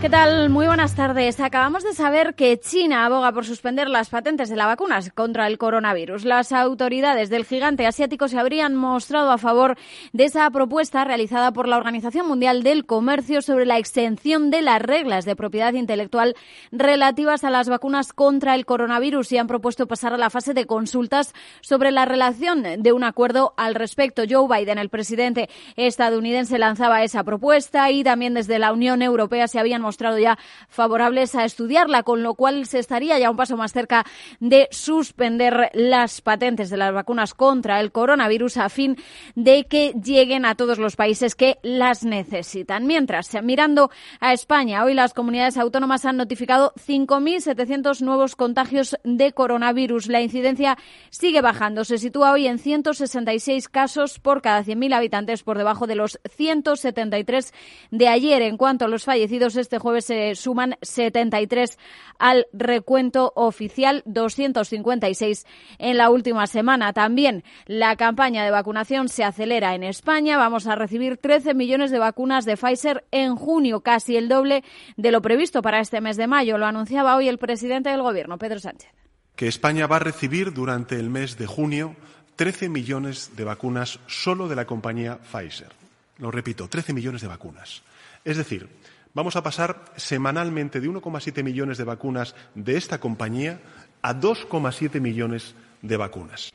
¿Qué tal? Muy buenas tardes. Acabamos de saber que China aboga por suspender las patentes de las vacunas contra el coronavirus. Las autoridades del gigante asiático se habrían mostrado a favor de esa propuesta realizada por la Organización Mundial del Comercio sobre la extensión de las reglas de propiedad intelectual relativas a las vacunas contra el coronavirus y han propuesto pasar a la fase de consultas sobre la relación de un acuerdo al respecto. Joe Biden, el presidente estadounidense, lanzaba esa propuesta y también desde la Unión Europea se habían mostrado ya favorables a estudiarla, con lo cual se estaría ya un paso más cerca de suspender las patentes de las vacunas contra el coronavirus a fin de que lleguen a todos los países que las necesitan. Mientras, mirando a España, hoy las comunidades autónomas han notificado 5.700 nuevos contagios de coronavirus. La incidencia sigue bajando. Se sitúa hoy en 166 casos por cada 100.000 habitantes, por debajo de los 173 de ayer. En cuanto a los fallecidos, este jueves se suman 73 al recuento oficial, 256 en la última semana. También la campaña de vacunación se acelera en España. Vamos a recibir 13 millones de vacunas de Pfizer en junio, casi el doble de lo previsto para este mes de mayo. Lo anunciaba hoy el presidente del Gobierno, Pedro Sánchez. Que España va a recibir durante el mes de junio 13 millones de vacunas solo de la compañía Pfizer. Lo repito, 13 millones de vacunas. Es decir, Vamos a pasar semanalmente de 1,7 millones de vacunas de esta compañía a 2,7 millones de vacunas.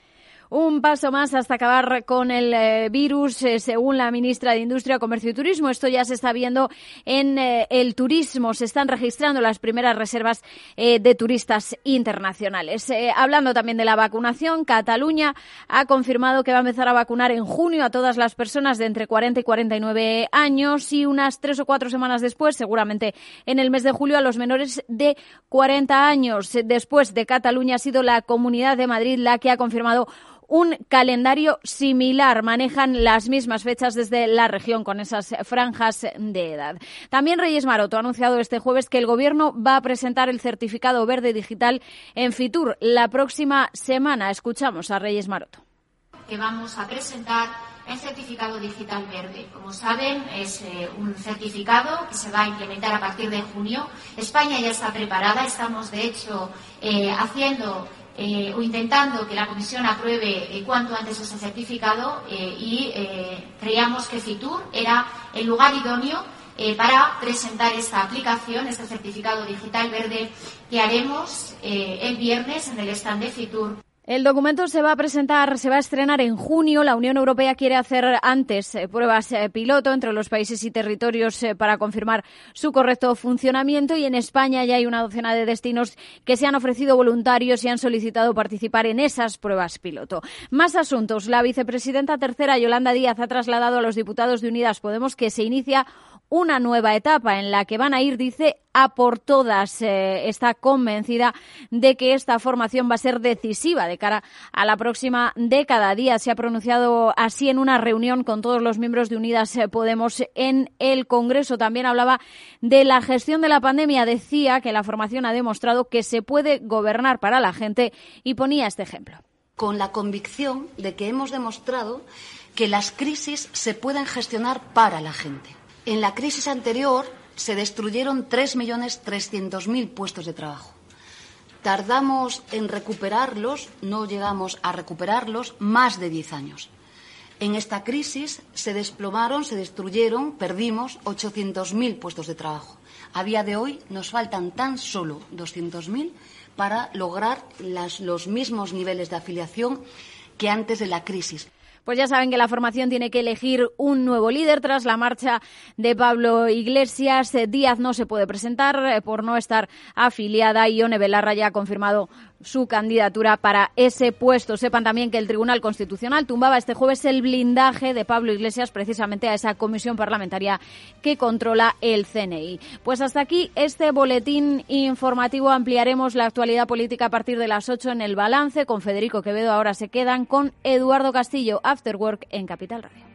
Un paso más hasta acabar con el eh, virus, eh, según la ministra de Industria, Comercio y Turismo. Esto ya se está viendo en eh, el turismo. Se están registrando las primeras reservas de turistas internacionales. hablando también de la vacunación, Cataluña ha confirmado que va a empezar a vacunar en junio a todas las personas de entre 40 y 49 años y unas tres o cuatro semanas después, seguramente en el mes de julio, a los menores de 40 años. Después de Cataluña ha sido la Comunidad de Madrid la que ha confirmado un calendario similar. Manejan las mismas fechas desde la región con esas franjas de edad. También Reyes Maroto ha anunciado este jueves que el Gobierno va a presentar el certificado verde digital en Fitur la próxima semana. Escuchamos a Reyes Maroto. Que vamos a presentar el certificado digital verde. Como saben, es eh, un certificado que se va a implementar a partir de junio. España ya está preparada. Estamos, de hecho, eh, haciendo eh, o intentando que la Comisión apruebe eh, cuanto antes ese certificado eh, y creíamos que FITUR era el lugar idóneo para presentar esta aplicación, este certificado digital verde que haremos el viernes en el stand de FITUR el documento se va a presentar, se va a estrenar en junio. La Unión Europea quiere hacer antes eh, pruebas eh, piloto entre los países y territorios eh, para confirmar su correcto funcionamiento y en España ya hay una docena de destinos que se han ofrecido voluntarios y han solicitado participar en esas pruebas piloto. Más asuntos. La vicepresidenta tercera, Yolanda Díaz, ha trasladado a los diputados de Unidas Podemos que se inicia una nueva etapa en la que van a ir, dice, a por todas. Eh, está convencida de que esta formación va a ser decisiva de cara a la próxima década. Díaz se ha pronunciado así en una reunión con todos los miembros de Unidas Podemos en el Congreso. También hablaba de la gestión de la pandemia. Decía que la formación ha demostrado que se puede gobernar para la gente y ponía este ejemplo. Con la convicción de que hemos demostrado que las crisis se pueden gestionar para la gente. En la crisis anterior se destruyeron 3.300.000 puestos de trabajo. Tardamos en recuperarlos, no llegamos a recuperarlos, más de 10 años. En esta crisis se desplomaron, se destruyeron, perdimos 800.000 puestos de trabajo. A día de hoy nos faltan tan solo 200.000 para lograr los mismos niveles de afiliación que antes de la crisis. Pues ya saben que la formación tiene que elegir un nuevo líder tras la marcha de Pablo Iglesias. Díaz no se puede presentar eh, por no estar afiliada y Ione Belarra ya ha confirmado su candidatura para ese puesto. Sepan también que el Tribunal Constitucional tumbaba este jueves el blindaje de Pablo Iglesias precisamente a esa comisión parlamentaria que controla el CNI. Pues hasta aquí este boletín informativo. Ampliaremos la actualidad política a partir de las 8 en el balance. Con Federico Quevedo ahora se quedan con Eduardo Castillo, After Work en Capital Radio.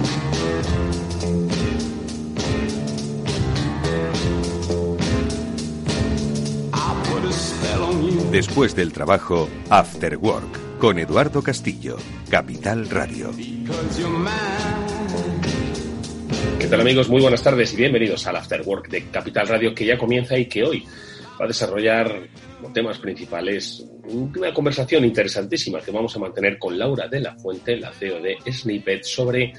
Después del trabajo, After Work, con Eduardo Castillo, Capital Radio. ¿Qué tal amigos? Muy buenas tardes y bienvenidos al After Work de Capital Radio que ya comienza y que hoy va a desarrollar como temas principales una conversación interesantísima que vamos a mantener con Laura de la Fuente, la CEO de Snippet, sobre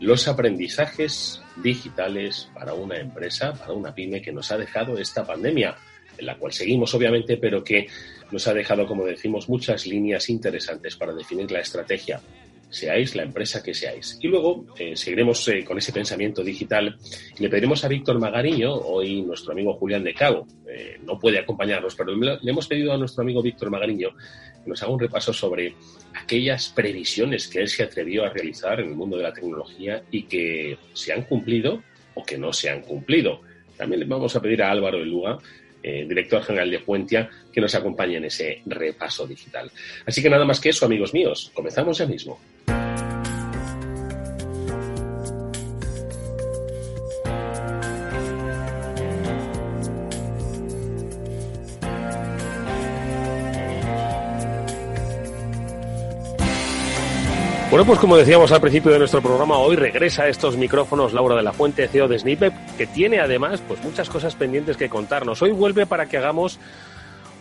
los aprendizajes digitales para una empresa, para una pyme que nos ha dejado esta pandemia en la cual seguimos obviamente, pero que nos ha dejado, como decimos, muchas líneas interesantes para definir la estrategia seáis la empresa que seáis. Y luego eh, seguiremos eh, con ese pensamiento digital y le pediremos a Víctor Magariño, hoy nuestro amigo Julián de Cabo, eh, no puede acompañarnos, pero le, hemos pedido a nuestro amigo Víctor Magariño que nos haga un repaso sobre aquellas previsiones que él se atrevió a realizar en el mundo de la tecnología y que se han cumplido o que no se han cumplido. También le vamos a pedir a Álvaro Eluga eh, director general de Puentia, que nos acompañe en ese repaso digital. Así que nada más que eso, amigos míos, comenzamos ya mismo. Bueno, pues como decíamos al principio de nuestro programa, hoy regresa a estos micrófonos Laura de la Fuente, CEO de Snippet, que tiene además pues muchas cosas pendientes que contarnos. Hoy vuelve para que hagamos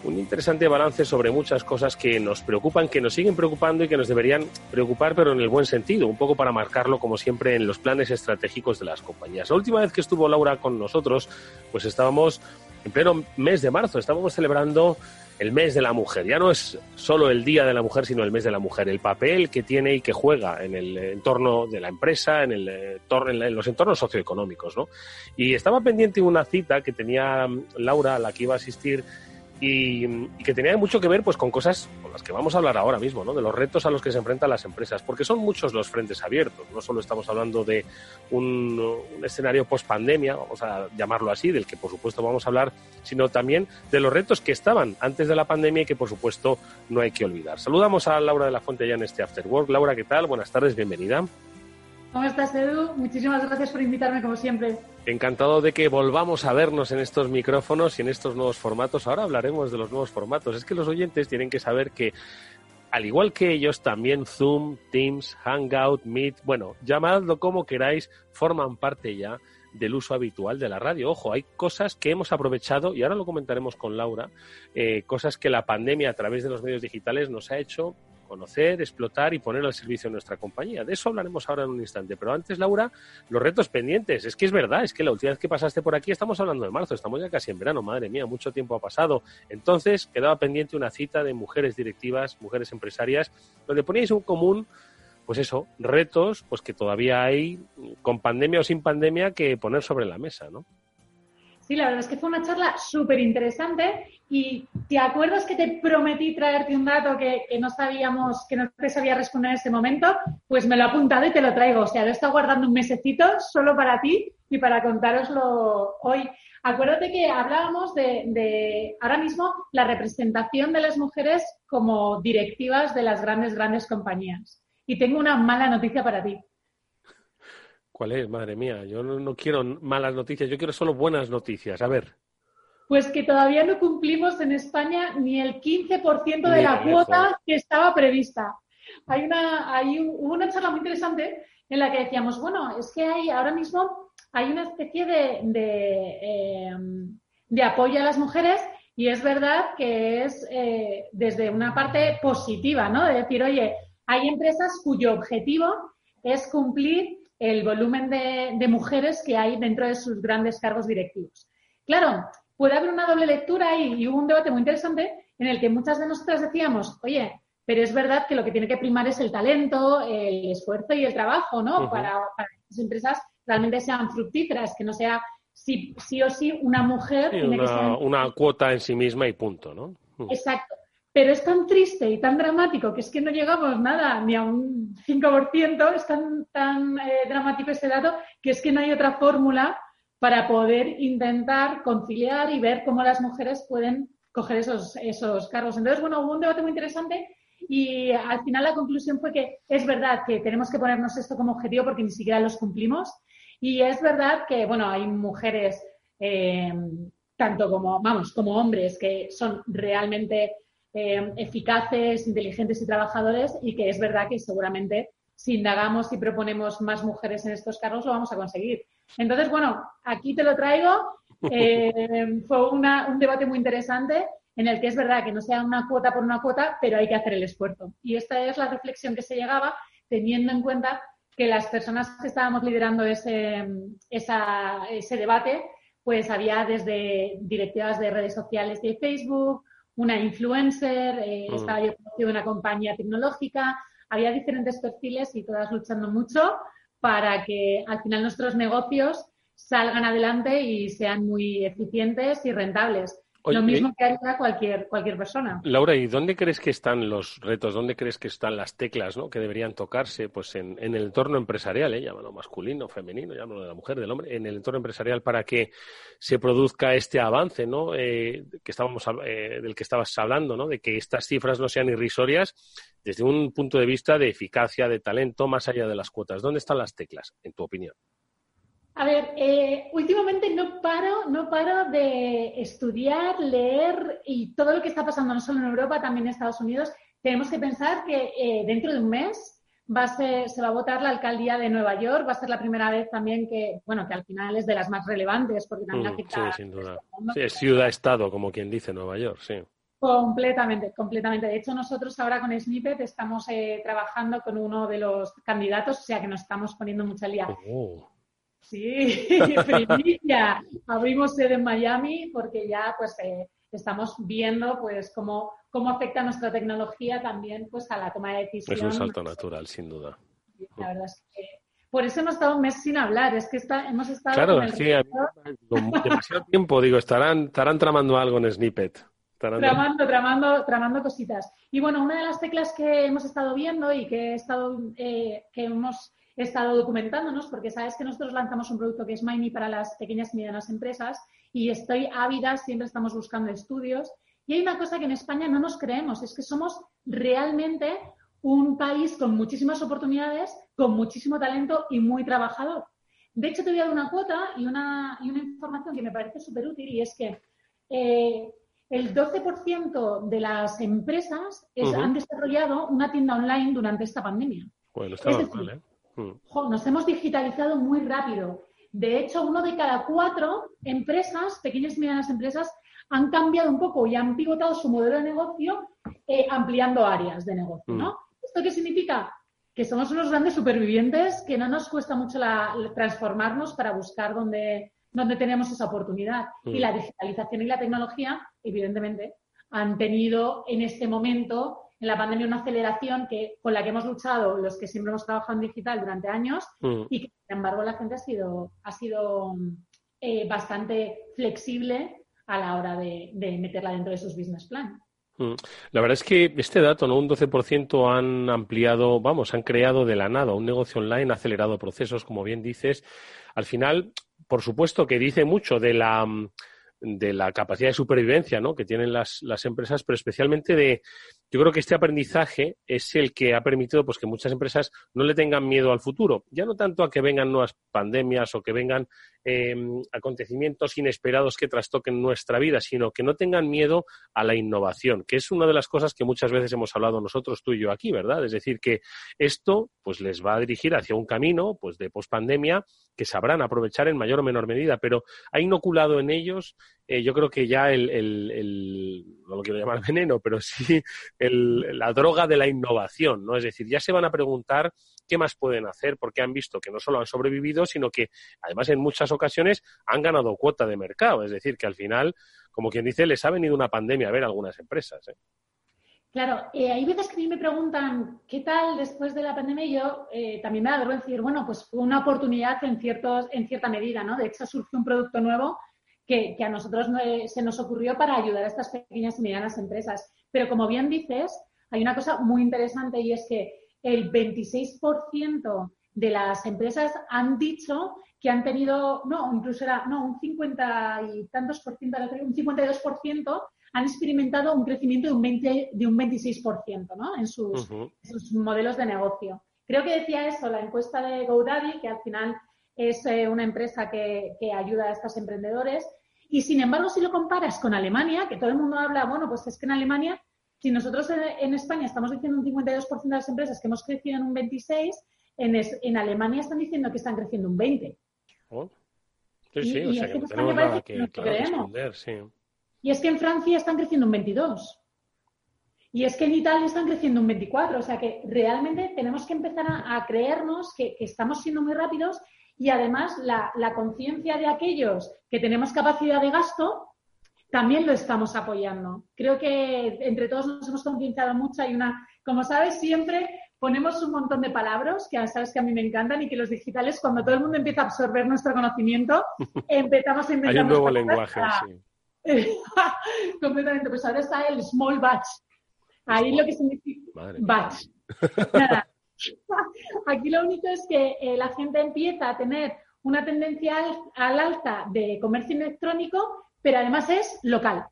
un interesante balance sobre muchas cosas que nos preocupan, que nos siguen preocupando y que nos deberían preocupar, pero en el buen sentido, un poco para marcarlo, como siempre, en los planes estratégicos de las compañías. La última vez que estuvo Laura con nosotros, pues estábamos en pleno mes de marzo, estábamos celebrando el mes de la mujer. Ya no es solo el Día de la Mujer, sino el mes de la mujer. El papel que tiene y que juega en el entorno de la empresa, en, el, en los entornos socioeconómicos. ¿no? Y estaba pendiente una cita que tenía Laura, a la que iba a asistir y, que tenía mucho que ver pues con cosas con las que vamos a hablar ahora mismo, ¿no? de los retos a los que se enfrentan las empresas, porque son muchos los frentes abiertos, no solo estamos hablando de un, un escenario post pandemia, vamos a llamarlo así, del que por supuesto vamos a hablar, sino también de los retos que estaban antes de la pandemia y que por supuesto no hay que olvidar. Saludamos a Laura de la Fuente ya en este After Work. Laura, ¿qué tal? Buenas tardes, bienvenida. ¿Cómo estás, Edu? Muchísimas gracias por invitarme, como siempre. Encantado de que volvamos a vernos en estos micrófonos y en estos nuevos formatos. Ahora hablaremos de los nuevos formatos. Es que los oyentes tienen que saber que, al igual que ellos, también Zoom, Teams, Hangout, Meet, bueno, llamadlo como queráis, forman parte ya del uso habitual de la radio. Ojo, hay cosas que hemos aprovechado, y ahora lo comentaremos con Laura, eh, cosas que la pandemia a través de los medios digitales nos ha hecho conocer, explotar y poner al servicio de nuestra compañía. De eso hablaremos ahora en un instante. Pero antes, Laura, los retos pendientes. Es que es verdad, es que la última vez que pasaste por aquí estamos hablando de marzo, estamos ya casi en verano, madre mía, mucho tiempo ha pasado. Entonces, quedaba pendiente una cita de mujeres directivas, mujeres empresarias, donde poníais un común pues eso, retos pues que todavía hay con pandemia o sin pandemia que poner sobre la mesa, ¿no? Sí, la verdad es que fue una charla súper interesante y ¿te acuerdas que te prometí traerte un dato que, no sabíamos, que no te sabía responder en este momento? Pues me lo he apuntado y te lo traigo. O sea, lo he estado guardando un mesecito solo para ti y para contároslo hoy. Acuérdate que hablábamos de, de ahora mismo la representación de las mujeres como directivas de las grandes, grandes compañías. Y tengo una mala noticia para ti. ¿Cuál es? Madre mía, yo no, quiero malas noticias, yo quiero solo buenas noticias. A ver. Pues que todavía no cumplimos en España ni el 15% de la cuota que estaba prevista. Hay una, hay hubo una charla muy interesante en la que decíamos, bueno, es que hay ahora mismo hay una especie de, de, em, apoyo a las mujeres y es verdad que es eh, desde una parte positiva, ¿no? De decir, oye, hay empresas cuyo objetivo es cumplir el volumen de, mujeres que hay dentro de sus grandes cargos directivos. Claro, puede haber una doble lectura y, hubo un debate muy interesante en el que muchas de nosotras decíamos, oye, pero es verdad que lo que tiene que primar es el talento, el esfuerzo y el trabajo, ¿no? para, que las empresas realmente sean fructíferas, que no sea sí, sí o sí una mujer. una, una cuota en sí misma y punto, ¿no? Exacto. Pero es tan triste y tan dramático que es que no llegamos nada, ni a un 5%, es tan, tan eh, dramático ese dato que es que no hay otra fórmula para poder intentar conciliar y ver cómo las mujeres pueden coger esos, esos cargos. Entonces, bueno, hubo un debate muy interesante y al final la conclusión fue que es verdad que tenemos que ponernos esto como objetivo porque ni siquiera los cumplimos. Y es verdad que, bueno, hay mujeres, eh, tanto como, vamos, como hombres, que son realmente eh, eficaces, inteligentes y trabajadores y que es verdad que seguramente si indagamos y proponemos más mujeres en estos cargos lo vamos a conseguir. Entonces, bueno, aquí te lo traigo. Eh, fue un debate muy interesante en el que es verdad que no sea una cuota por una cuota, pero hay que hacer el esfuerzo. Y esta es la reflexión que se llegaba teniendo en cuenta que las personas que estábamos liderando ese, ese debate, pues había desde directivas de redes sociales de Facebook, una influencer, eh, mm. estaba yo en una compañía tecnológica, había diferentes perfiles y todas luchando mucho para que al final nuestros negocios salgan adelante y sean muy eficientes y rentables. Lo mismo que haría cualquier, cualquier persona. Laura, ¿y dónde crees que están los retos? ¿Dónde crees que están las teclas ¿no? que deberían tocarse? Pues en, el entorno empresarial, ¿eh? llámalo masculino, femenino, llámalo de la mujer, del hombre, en el entorno empresarial para que se produzca este avance ¿no? Eh, que estábamos, eh, del que estabas hablando, ¿no? de que estas cifras no sean irrisorias desde un punto de vista de eficacia, de talento, más allá de las cuotas. ¿Dónde están las teclas, en tu opinión? A ver, eh, últimamente no paro, no paro de estudiar, leer y todo lo que está pasando no solo en Europa, también en Estados Unidos. Tenemos que pensar que eh, dentro de un mes va se va a votar la alcaldía de Nueva York. Va a ser la primera vez también que, bueno, que al final es de las más relevantes porque también mm, Sí, sin duda. Sí, es ciudad-estado, como quien dice Nueva York, sí. Completamente, completamente. De hecho, nosotros ahora con Snippet estamos eh, trabajando con uno de los candidatos, o sea que nos estamos poniendo mucha lía. Oh. Sí, primicia. Abrimos sede en Miami porque ya pues eh, estamos viendo pues cómo, cómo afecta nuestra tecnología también pues a la toma de decisiones. Es un salto natural, sin duda. La verdad es que por eso hemos estado un mes sin hablar, es que está, hemos estado... Claro, es que demasiado tiempo, digo, estarán, estarán tramando algo en Snippet. Tramando, tramando, tramando cositas. Y bueno, una de las teclas que hemos estado viendo y que, he estado, eh, que hemos he estado documentándonos porque sabes que nosotros lanzamos un producto que es MyMe para las pequeñas y medianas empresas y estoy ávida, siempre estamos buscando estudios. Y hay una cosa que en España no nos creemos, es que somos realmente un país con muchísimas oportunidades, con muchísimo talento y muy trabajador. De hecho, te voy a dar una cuota y una, y una información que me parece súper útil y es que eh, el 12% de las empresas han desarrollado una tienda online durante esta pandemia. Bueno, está mal, ¿eh? Mm. nos hemos digitalizado muy rápido. De hecho, uno de cada cuatro empresas, pequeñas y medianas empresas, han cambiado un poco y han pivotado su modelo de negocio eh, ampliando áreas de negocio, ¿no? Mm. ¿Esto qué significa? Que somos unos grandes supervivientes, que no nos cuesta mucho transformarnos para buscar dónde, dónde tenemos esa oportunidad. Y mm. la digitalización y la tecnología, evidentemente, han tenido en este momento en la pandemia una aceleración que, con la que hemos luchado los que siempre hemos trabajado en digital durante años mm. y que, sin embargo, la gente ha sido, ha sido eh, bastante flexible a la hora de, meterla dentro de sus business plan. Mm. La verdad es que este dato, ¿no? Un 12% han ampliado, vamos, han creado de la nada un negocio online, acelerado procesos, como bien dices. Al final, por supuesto que dice mucho de la de la capacidad de supervivencia ¿no? que tienen las, las, empresas, pero especialmente de, yo creo que este aprendizaje es el que ha permitido pues, que muchas empresas no le tengan miedo al futuro, ya no tanto a que vengan nuevas pandemias o que vengan em, acontecimientos inesperados que trastoquen nuestra vida, sino que no tengan miedo a la innovación, que es una de las cosas que muchas veces hemos hablado nosotros, tú y yo aquí, ¿verdad? Es decir, que esto pues les va a dirigir hacia un camino pues de pospandemia que sabrán aprovechar en mayor o menor medida, pero ha inoculado en ellos, eh, yo creo que ya el, no lo quiero llamar veneno, pero sí la droga de la innovación, ¿no? Es decir, ya se van a preguntar qué más pueden hacer porque han visto que no solo han sobrevivido, sino que además en muchas ocasiones han ganado cuota de mercado. Es decir, que al final, como quien dice, les ha venido una pandemia a ver algunas empresas. ¿eh? Claro, eh, hay veces que a mí me preguntan qué tal después de la pandemia y yo eh, también me da decir, bueno, pues fue una oportunidad en, ciertos, en cierta medida, ¿no? De hecho, surgió un producto nuevo que, a nosotros se nos ocurrió para ayudar a estas pequeñas y medianas empresas. Pero como bien dices, hay una cosa muy interesante y es que el 26% de las empresas han dicho que han tenido, no, incluso era, no, un 50 y tantos por ciento, un 52% han experimentado un crecimiento de un, 20, de un 26%, ¿no? En sus, sus modelos de negocio. Creo que decía eso la encuesta de GoDaddy, que al final es eh, una empresa que, que, ayuda a estos emprendedores. Y sin embargo, si lo comparas con Alemania, que todo el mundo habla, bueno, pues es que en Alemania, si nosotros en, España estamos diciendo un 52% de las empresas que hemos crecido en un 26%, en, en Alemania están diciendo que están creciendo un 20%. Sí, sí, o sea que no tenemos nada que, responder, sí. Y es que en Francia están creciendo un 22%. Y es que en Italia están creciendo un 24%. O sea que realmente tenemos que empezar a, creernos que, estamos siendo muy rápidos y además la, conciencia de aquellos que tenemos capacidad de gasto también lo estamos apoyando. Creo que entre todos nos hemos concienciado mucho. Hay una, como sabes, siempre ponemos un montón de palabras que sabes que a mí me encantan y que los digitales, cuando todo el mundo empieza a absorber nuestro conocimiento, empezamos a inventar. Hay un nuevo lenguaje, sí. Completamente. Pues ahora está el small batch. Ahí lo que significa batch. Nada. Aquí lo único es que eh, la gente empieza a tener una tendencia al, alta de comercio electrónico, pero además es local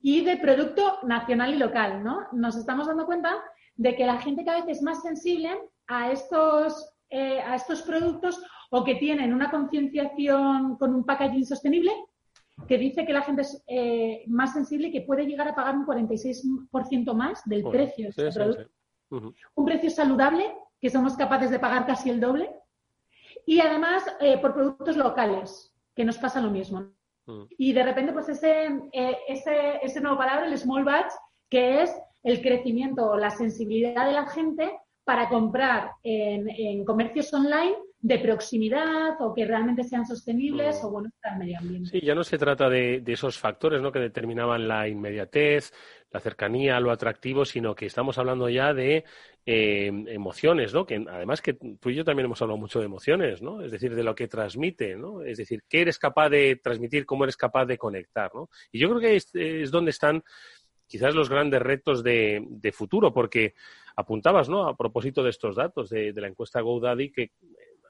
y de producto nacional y local, ¿no? Nos estamos dando cuenta de que la gente cada vez es más sensible a estos, eh, a estos productos o que tienen una concienciación con un packaging sostenible que dice que la gente es eh, más sensible y que puede llegar a pagar un 46% más del precio de este producto. Un precio saludable, que somos capaces de pagar casi el doble. Y además eh, por productos locales, que nos pasa lo mismo. Y de repente, pues ese, eh, ese, ese nuevo palabra, el small batch, que es el crecimiento o la sensibilidad de la gente para comprar en, en comercios online de proximidad o que realmente sean sostenibles o buenos para el medio ambiente. Sí, ya no se trata de, esos factores ¿no? que determinaban la inmediatez, la cercanía, lo atractivo, sino que estamos hablando ya de eh, emociones, ¿no? Que además que tú y yo también hemos hablado mucho de emociones, ¿no? Es decir, de lo que transmite, ¿no? Es decir, qué eres capaz de transmitir, cómo eres capaz de conectar, ¿no? Y yo creo que es, donde están quizás los grandes retos de, futuro, porque apuntabas, ¿no? A propósito de estos datos de, de la encuesta GoDaddy, que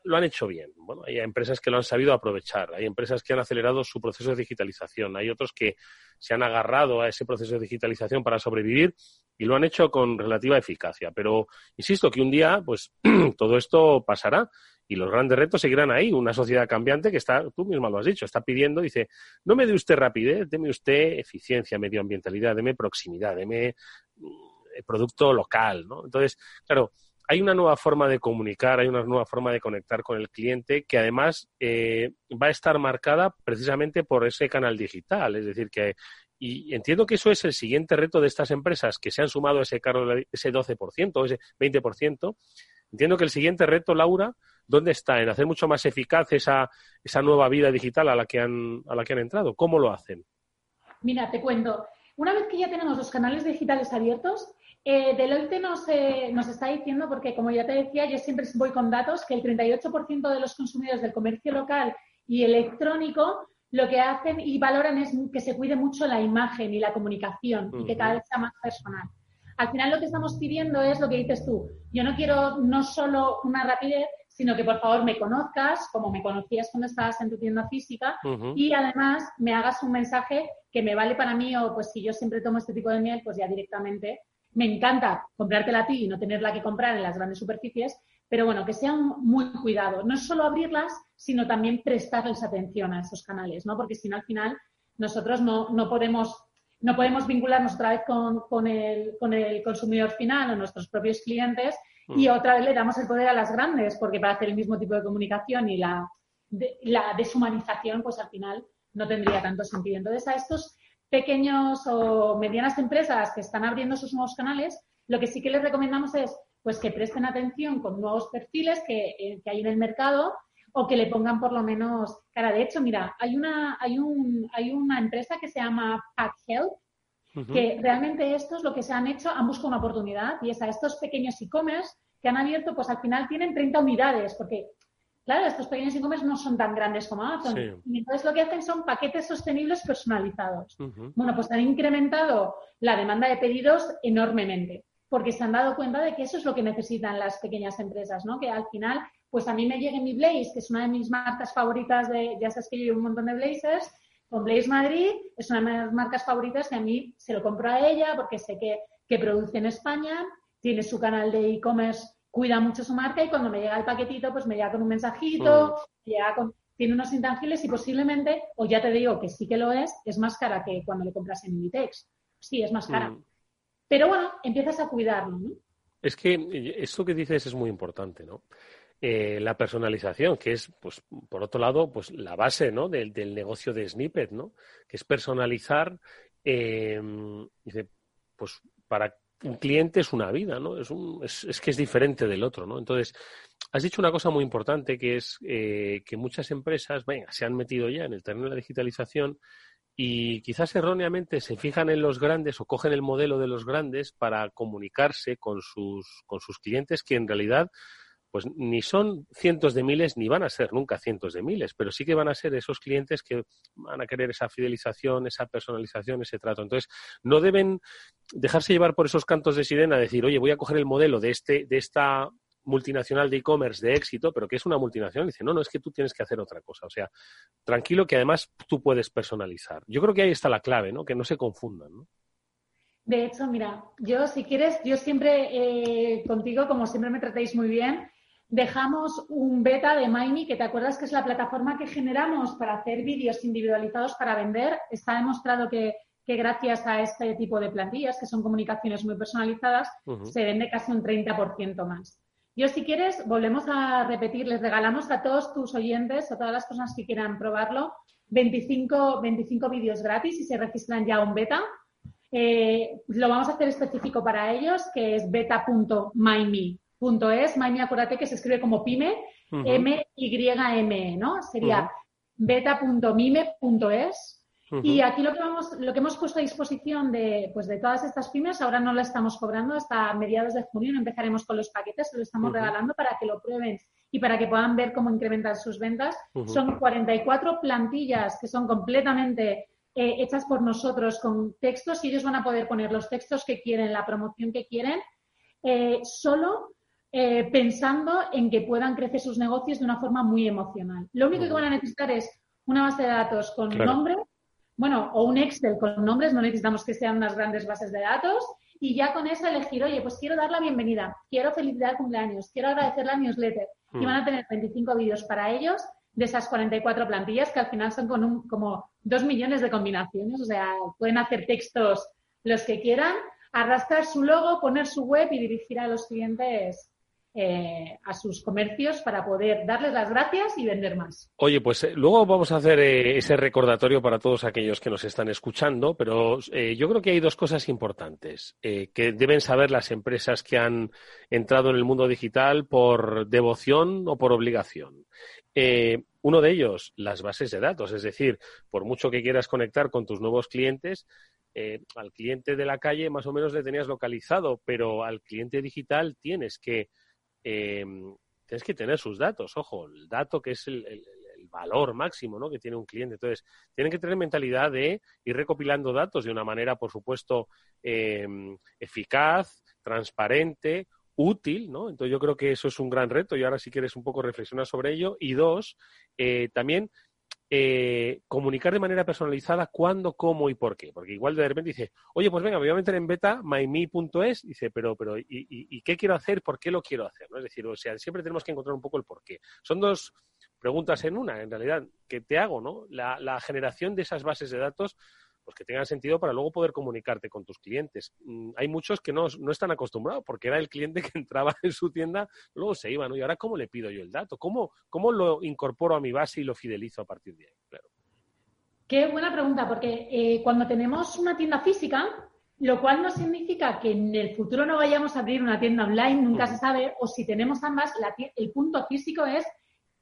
lo han hecho bien. Bueno, hay empresas que lo han sabido aprovechar, hay empresas que han acelerado su proceso de digitalización, hay otros que se han agarrado a ese proceso de digitalización para sobrevivir y lo han hecho con relativa eficacia. Pero insisto que un día, pues todo esto pasará y los grandes retos seguirán ahí. Una sociedad cambiante que está, tú misma lo has dicho, está pidiendo, dice, no me dé usted rapidez, deme usted eficiencia, medioambientalidad, deme proximidad, deme mm, producto local, ¿no? Entonces, claro, hay una nueva forma de comunicar, hay una nueva forma de conectar con el cliente que además eh, va a estar marcada precisamente por ese canal digital. Es decir, que y entiendo que eso es el siguiente reto de estas empresas que se han sumado a ese carro, ese 12% o ese 20%. Entiendo que el siguiente reto, Laura, ¿dónde está? En hacer mucho más eficaz esa, esa nueva vida digital a la, que han, a la que han entrado. ¿Cómo lo hacen? Mira, te cuento. Una vez que ya tenemos los canales digitales abiertos, eh, Deloitte nos, nos está diciendo, porque como ya te decía, yo siempre voy con datos, que el 38% de los consumidores del comercio local y electrónico lo que hacen y valoran es que se cuide mucho la imagen y la comunicación y que cada vez sea más personal. Al final lo que estamos pidiendo es lo que dices tú. Yo no quiero no solo una rapidez, sino que por favor me conozcas, como me conocías cuando estabas en tu tienda física, y además me hagas un mensaje que me vale para mí o pues si yo siempre tomo este tipo de miel, pues ya directamente me encanta comprártela a ti y no tenerla que comprar en las grandes superficies, pero bueno, que sean muy cuidados. No es solo abrirlas, sino también prestarles atención a esos canales, ¿no? Porque si no, al final, nosotros no, no podemos no podemos vincularnos otra vez con, con, el, con el consumidor final o nuestros propios clientes y mm. otra vez le damos el poder a las grandes, porque para hacer el mismo tipo de comunicación y la, la deshumanización, pues al final no tendría tanto sentido. Entonces, a estos pequeños o medianas empresas que están abriendo sus nuevos canales, lo que sí que les recomendamos es pues que presten atención con nuevos perfiles que, eh, hay en el mercado o que le pongan por lo menos cara. De hecho, mira, hay una, hay un, hay una empresa que se llama Pack Health, que realmente estos lo que se han hecho, han buscado una oportunidad y es a estos pequeños e-commerce que han abierto, pues al final tienen 30 unidades, porque Claro, estos pequeños e-commerce no son tan grandes como Amazon. Y entonces lo que hacen son paquetes sostenibles personalizados. Bueno, pues han incrementado la demanda de pedidos enormemente, porque se han dado cuenta de que eso es lo que necesitan las pequeñas empresas, ¿no? Que al final, pues a mí me llegue mi Blaze, que es una de mis marcas favoritas de, ya sabes que yo llevo un montón de blazers, con Blaze Madrid es una de mis marcas favoritas que a mí se lo compro a ella porque sé que, que produce en España, tiene su canal de e-commerce cuida mucho su marca y cuando me llega el paquetito, pues me llega con un mensajito, mm. tiene unos intangibles y posiblemente, o ya te digo que sí que lo es, es más cara que cuando le compras en Inditex. Sí, es más cara. Mm. Pero bueno, empiezas a cuidarlo, ¿no? Es que esto que dices es muy importante, ¿no? Eh, la personalización, que es, pues, por otro lado, pues la base, ¿no? Del, negocio de Snippet, ¿no? Que es personalizar, eh, dice, pues, para un cliente es una vida, ¿no? Es, un, es, que es diferente del otro, ¿no? Entonces, has dicho una cosa muy importante que es eh, que muchas empresas, venga, se han metido ya en el terreno de la digitalización y quizás erróneamente se fijan en los grandes o cogen el modelo de los grandes para comunicarse con sus, con sus clientes que en realidad pues ni son cientos de miles ni van a ser nunca cientos de miles, pero sí que van a ser esos clientes que van a querer esa fidelización, esa personalización, ese trato. Entonces, no deben dejarse llevar por esos cantos de sirena, decir, oye, voy a coger el modelo de, este, de esta multinacional de e-commerce de éxito, pero que es una multinacional, dice, no, no, es que tú tienes que hacer otra cosa. O sea, tranquilo que además tú puedes personalizar. Yo creo que ahí está la clave, ¿no? Que no se confundan, ¿no? De hecho, mira, yo si quieres, yo siempre eh, contigo, como siempre me tratéis muy bien, dejamos un beta de Maimi, que te acuerdas que es la plataforma que generamos para hacer vídeos individualizados para vender. Está demostrado que, gracias a este tipo de plantillas, que son comunicaciones muy personalizadas, se vende casi un 30% más. Yo, si quieres, volvemos a repetir, les regalamos a todos tus oyentes, a todas las personas que quieran probarlo, 25, 25 vídeos gratis y se registran ya un beta. Eh, lo vamos a hacer específico para ellos, que es beta.myme es, Maime, acuérdate que se escribe como pyme, M-Y-M, ¿no? Sería beta.mime.es. Y aquí lo que, vamos, lo que hemos puesto a disposición de, pues de todas estas pymes, ahora no la estamos cobrando hasta mediados de junio, empezaremos con los paquetes, lo estamos regalando para que lo prueben y para que puedan ver cómo incrementar sus ventas. Son 44 plantillas que son completamente eh, hechas por nosotros con textos y ellos van a poder poner los textos que quieren, la promoción que quieren, eh, solo eh, pensando en que puedan crecer sus negocios de una forma muy emocional. Lo único que van a necesitar es una base de datos con nombre, bueno, o un Excel con nombres, no necesitamos que sean unas grandes bases de datos, y ya con eso elegir, oye, pues quiero dar la bienvenida, quiero felicitar el cumpleaños, quiero agradecer la newsletter, y mm. van a tener 25 vídeos para ellos de esas 44 plantillas que al final son con un, como dos millones de combinaciones, o sea, pueden hacer textos los que quieran, arrastrar su logo, poner su web y dirigir a los clientes eh, a sus comercios para poder darles las gracias y vender más. Oye, pues eh, luego vamos a hacer eh, ese recordatorio para todos aquellos que nos están escuchando, pero yo creo que hay dos cosas importantes que deben saber las empresas que han entrado en el mundo digital por devoción o por obligación. uno de ellos, las bases de datos, es decir, por mucho que quieras conectar con tus nuevos clientes, al cliente de la calle más o menos le tenías localizado, pero al cliente digital tienes que Em, tienes que tener sus datos, ojo, el dato que es el, valor máximo ¿no? que tiene un cliente. Entonces, tienen que tener mentalidad de ir recopilando datos de una manera, por supuesto, em, eficaz, transparente, útil, ¿no? Entonces yo creo que eso es un gran reto y ahora si quieres un poco reflexionar sobre ello. Y dos, eh, también eh, comunicar de manera personalizada cuándo, cómo y por qué. Porque igual de repente dice, oye, pues venga, me voy a meter en beta myme.es, dice, pero, pero, ¿y, y, qué quiero hacer? ¿Por qué lo quiero hacer? ¿no? Es decir, o sea, siempre tenemos que encontrar un poco el por qué. Son dos preguntas en una, en realidad, que te hago, ¿no? La generación de esas bases de datos pues que tengan sentido para luego poder comunicarte con tus clientes. Mm, hay muchos que no, están acostumbrados porque era el cliente que entraba en su tienda, luego se iba, ¿no? Y ahora, ¿cómo le pido yo el dato? ¿Cómo, cómo lo incorporo a mi base y lo fidelizo a partir de ahí? Claro. Qué buena pregunta, porque eh, cuando tenemos una tienda física, lo cual no significa que en el futuro no vayamos a abrir una tienda online, nunca se sabe, o si tenemos ambas, el punto físico es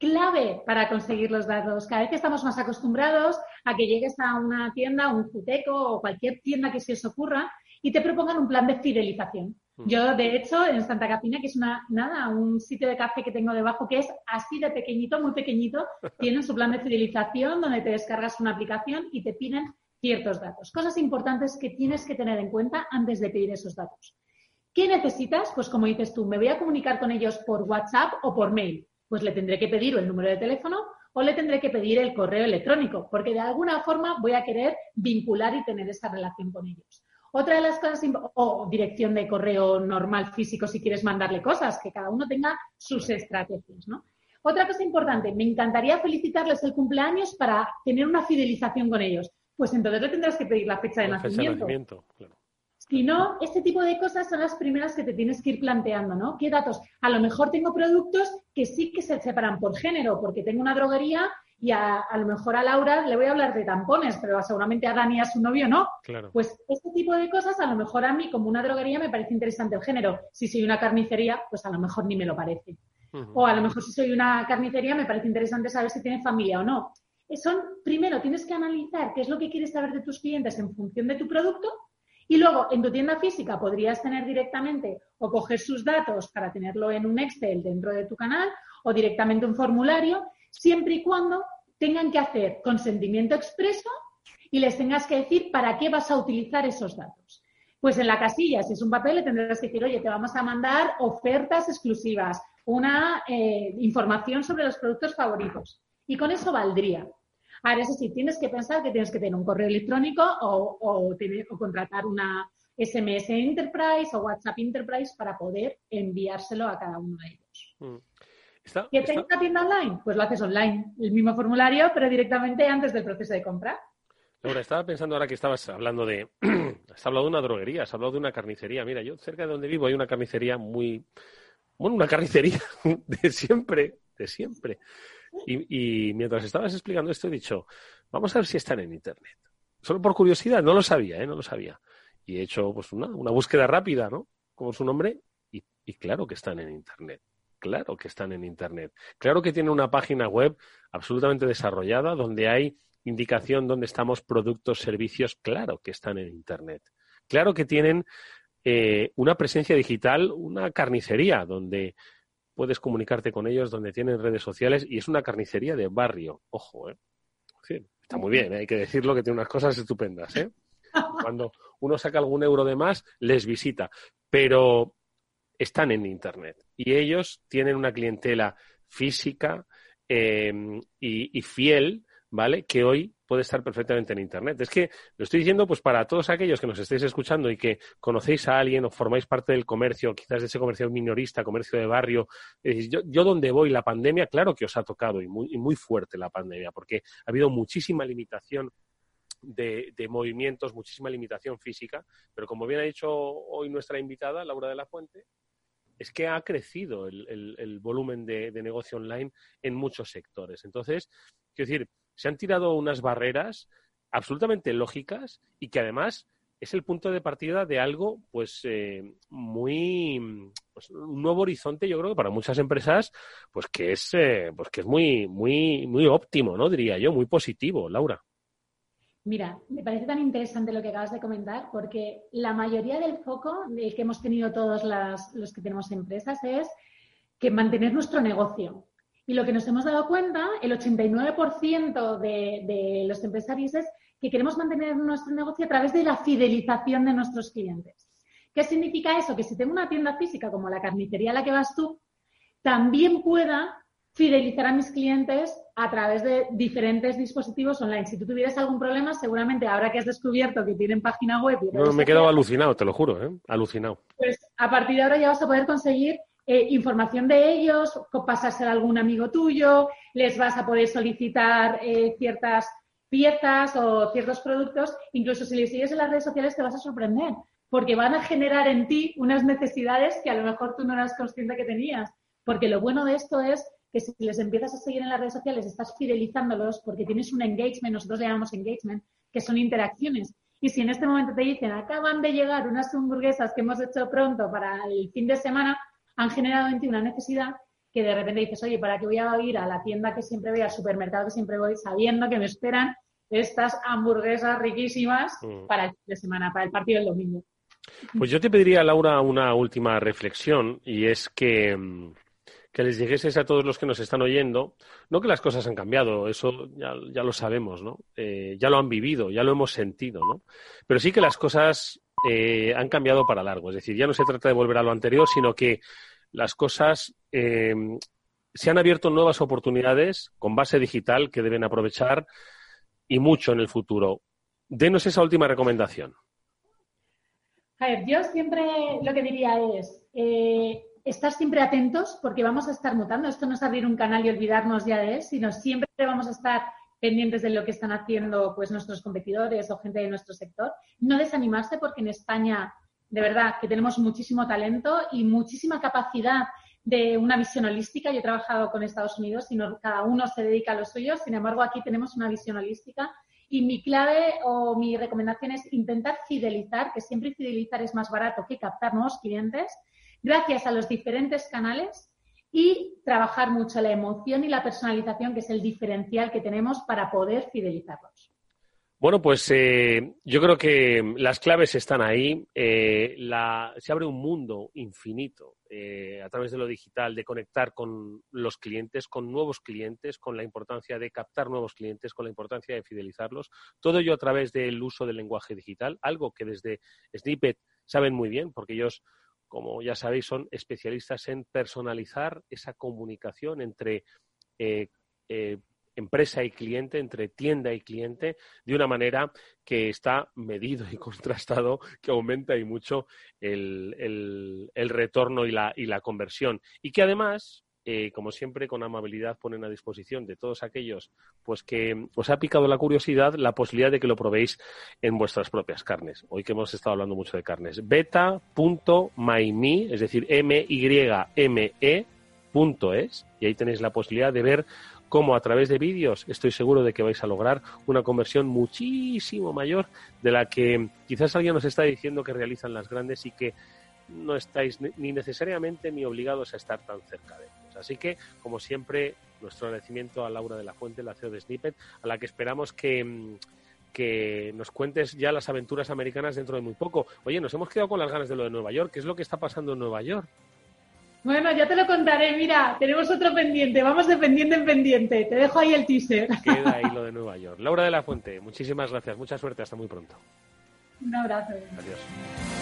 clave para conseguir los datos. Cada vez que estamos más acostumbrados a que llegues a una tienda, un Juteco o cualquier tienda que se os ocurra y te propongan un plan de fidelización. Mm. Yo, de hecho, en Santa Capina, que es una, nada, un sitio de café que tengo debajo que es así de pequeñito, muy pequeñito, tienen su plan de fidelización donde te descargas una aplicación y te piden ciertos datos. Cosas importantes que tienes que tener en cuenta antes de pedir esos datos. ¿Qué necesitas? Pues como dices tú, me voy a comunicar con ellos por WhatsApp o por mail. Pues le tendré que pedir el número de teléfono o le tendré que pedir el correo electrónico, porque de alguna forma voy a querer vincular y tener esa relación con ellos. Otra de las cosas, o dirección de correo normal físico si quieres mandarle cosas, que cada uno tenga sus estrategias, ¿no? Otra cosa importante, me encantaría felicitarles el cumpleaños para tener una fidelización con ellos. Pues entonces le tendrás que pedir la fecha de nacimiento. Si no, este tipo de cosas son las primeras que te tienes que ir planteando, ¿no? ¿Qué datos? A lo mejor tengo productos que sí que se separan por género, porque tengo una droguería y a, lo mejor a Laura le voy a hablar de tampones, pero seguramente a Dani y a su novio no. Claro. Pues este tipo de cosas a lo mejor a mí como una droguería me parece interesante el género. Si soy una carnicería, pues a lo mejor ni me lo parece. O a lo mejor si soy una carnicería me parece interesante saber si tiene familia o no. Eh, son, primero tienes que analizar qué es lo que quieres saber de tus clientes en función de tu producto y luego, en tu tienda física podrías tener directamente o coger sus datos para tenerlo en un Excel dentro de tu canal o directamente un formulario, siempre y cuando tengan que hacer consentimiento expreso y les tengas que decir para qué vas a utilizar esos datos. Pues en la casilla, si es un papel, le tendrás que decir, oye, te vamos a mandar ofertas exclusivas, una eh, información sobre los productos favoritos. Y con eso valdría. Ahora, eso sí, tienes que pensar que tienes que tener un correo electrónico o, contratar una SMS Enterprise o WhatsApp Enterprise para poder enviárselo a cada uno de ellos. Mm. ¿Que tenga una tienda online? Pues lo haces online, el mismo formulario, pero directamente antes del proceso de compra. Laura, estaba pensando ahora que estabas hablando de. has hablado de una droguería, has hablado de una carnicería. Mira, yo cerca de donde vivo hay una carnicería muy. Bueno, una carnicería de siempre, de siempre. Y, mientras estabas explicando esto, he dicho, vamos a ver si están en Internet. Solo por curiosidad, no lo sabía, ¿eh? No lo sabía. Y he hecho pues una, búsqueda rápida, ¿no? Como su nombre, y, y claro que están en Internet. Claro que están en Internet. Claro que tienen una página web absolutamente desarrollada donde hay indicación dónde estamos productos, servicios. Claro que están en Internet. Claro que tienen eh, una presencia digital, una carnicería donde puedes comunicarte con ellos donde tienen redes sociales y es una carnicería de barrio. Ojo, ¿eh? está muy bien, ¿eh? hay que decirlo que tiene unas cosas estupendas. ¿eh? Cuando uno saca algún euro de más, les visita, pero están en Internet y ellos tienen una clientela física eh, y, y, fiel, ¿vale? Que hoy puede estar perfectamente en Internet. Es que lo estoy diciendo pues para todos aquellos que nos estéis escuchando y que conocéis a alguien o formáis parte del comercio, quizás de ese comercio minorista, comercio de barrio. yo, yo donde voy, la pandemia, claro que os ha tocado y muy, muy fuerte la pandemia, porque ha habido muchísima limitación de, movimientos, muchísima limitación física, pero como bien ha dicho hoy nuestra invitada, Laura de la Fuente, es que ha crecido el, volumen de, negocio online en muchos sectores. Entonces, quiero decir, se han tirado unas barreras absolutamente lógicas y que además es el punto de partida de algo pues eh, muy pues, un nuevo horizonte yo creo que para muchas empresas pues que es eh, pues que es muy muy muy óptimo no diría yo muy positivo Laura Mira, me parece tan interesante lo que acabas de comentar, porque la mayoría del foco que hemos tenido todos los que tenemos empresas es que mantener nuestro negocio. Y lo que nos hemos dado cuenta, el 89% de, de los empresarios es que queremos mantener nuestro negocio a través de la fidelización de nuestros clientes. ¿Qué significa eso? Que si tengo una tienda física como la carnicería a la que vas tú, también pueda fidelizar a mis clientes a través de diferentes dispositivos online. Si tú tuvieras algún problema, seguramente ahora que has descubierto que tienen página web... no, me he quedado alucinado, te lo juro, ¿eh? alucinado. Pues a partir de ahora ya vas a poder conseguir eh, información de ellos, pasarse a algún amigo tuyo, les vas a poder solicitar eh, ciertas piezas o ciertos productos, incluso si les sigues en las redes sociales te vas a sorprender, porque van a generar en ti unas necesidades que a lo mejor tú no eras consciente que tenías. Porque lo bueno de esto es que si les empiezas a seguir en las redes sociales, estás fidelizándolos porque tienes un engagement, nosotros llamamos engagement, que son interacciones. Y si en este momento te dicen, acaban de llegar unas hamburguesas que hemos hecho pronto para el fin de semana, han generado en ti una necesidad que de repente dices, oye, ¿para qué voy a ir a la tienda que siempre voy, al supermercado que siempre voy, sabiendo que me esperan estas hamburguesas riquísimas mm. para el fin de semana, para el partido del domingo? Pues yo te pediría, Laura, una última reflexión y es que, mm, que les dijeses a todos los que nos están oyendo, no que las cosas han cambiado, eso ya, lo sabemos, ¿no? Eh, ya lo han vivido, ya lo hemos sentido, ¿no? Pero sí que las cosas eh, han cambiado para largo, es decir, ya no se trata de volver a lo anterior, sino que las cosas eh, se han abierto nuevas oportunidades con base digital que deben aprovechar y mucho en el futuro. Denos esa última recomendación. A ver, yo siempre lo que diría es eh, estar siempre atentos porque vamos a estar mutando. Esto no es abrir un canal y olvidarnos ya de él, sino siempre vamos a estar pendientes de lo que están haciendo pues nuestros competidores o gente de nuestro sector. No desanimarse porque en España, de verdad, que tenemos muchísimo talento y muchísima capacidad de una visión holística. Yo he trabajado con Estados Unidos y cada uno se dedica a lo suyo. Sin embargo, aquí tenemos una visión holística y mi clave o mi recomendación es intentar fidelizar, que siempre fidelizar es más barato que captar nuevos clientes, gracias a los diferentes canales y trabajar mucho la emoción y la personalización, que es el diferencial que tenemos para poder fidelizarlos. Bueno, pues eh, yo creo que las claves están ahí. Eh, se abre un mundo infinito eh, a través de lo digital, de conectar con los clientes, con nuevos clientes, con la importancia de captar nuevos clientes, con la importancia de fidelizarlos. Todo ello a través del uso del lenguaje digital, algo que desde Snippet saben muy bien, porque ellos, como ya sabéis, son especialistas en personalizar esa comunicación entre empresa y cliente, entre tienda y cliente, de una manera que está medido y contrastado, que aumenta y mucho el, retorno y la, y la conversión. Y que además, eh, como siempre, con amabilidad ponen a disposición de todos aquellos pues que os ha picado la curiosidad la posibilidad de que lo probéis en vuestras propias carnes. Hoy que hemos estado hablando mucho de carnes. beta.myme, es decir, M-Y-M-E. es, y ahí tenéis la posibilidad de ver como a través de vídeos estoy seguro de que vais a lograr una conversión muchísimo mayor de la que quizás alguien nos está diciendo que realizan las grandes y que no estáis ni necesariamente ni obligados a estar tan cerca de ellos. Así que, como siempre, nuestro agradecimiento a Laura de la Fuente, la CEO de Snippet, a la que esperamos que que nos cuentes ya las aventuras americanas dentro de muy poco. Oye, nos hemos quedado con las ganas de lo de Nueva York. ¿Qué es lo que está pasando en Nueva York? Bueno, ya te lo contaré. Mira, tenemos otro pendiente. Vamos de pendiente en pendiente. Te dejo ahí el teaser. Queda ahí lo de Nueva York. Laura de la Fuente, muchísimas gracias. Mucha suerte. Hasta muy pronto. Un abrazo. Adiós.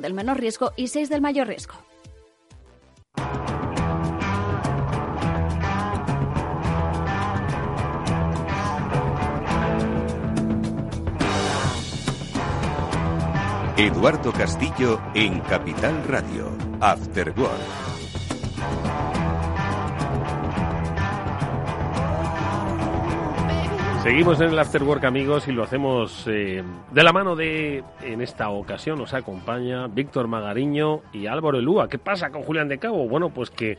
del menor riesgo y 6 del mayor riesgo. Eduardo Castillo en Capital Radio, After Work. Seguimos en el Afterwork, amigos, y lo hacemos eh, de la mano de, en esta ocasión nos acompaña Víctor Magariño y Álvaro Elúa. ¿Qué pasa con Julián de Cabo? Bueno, pues que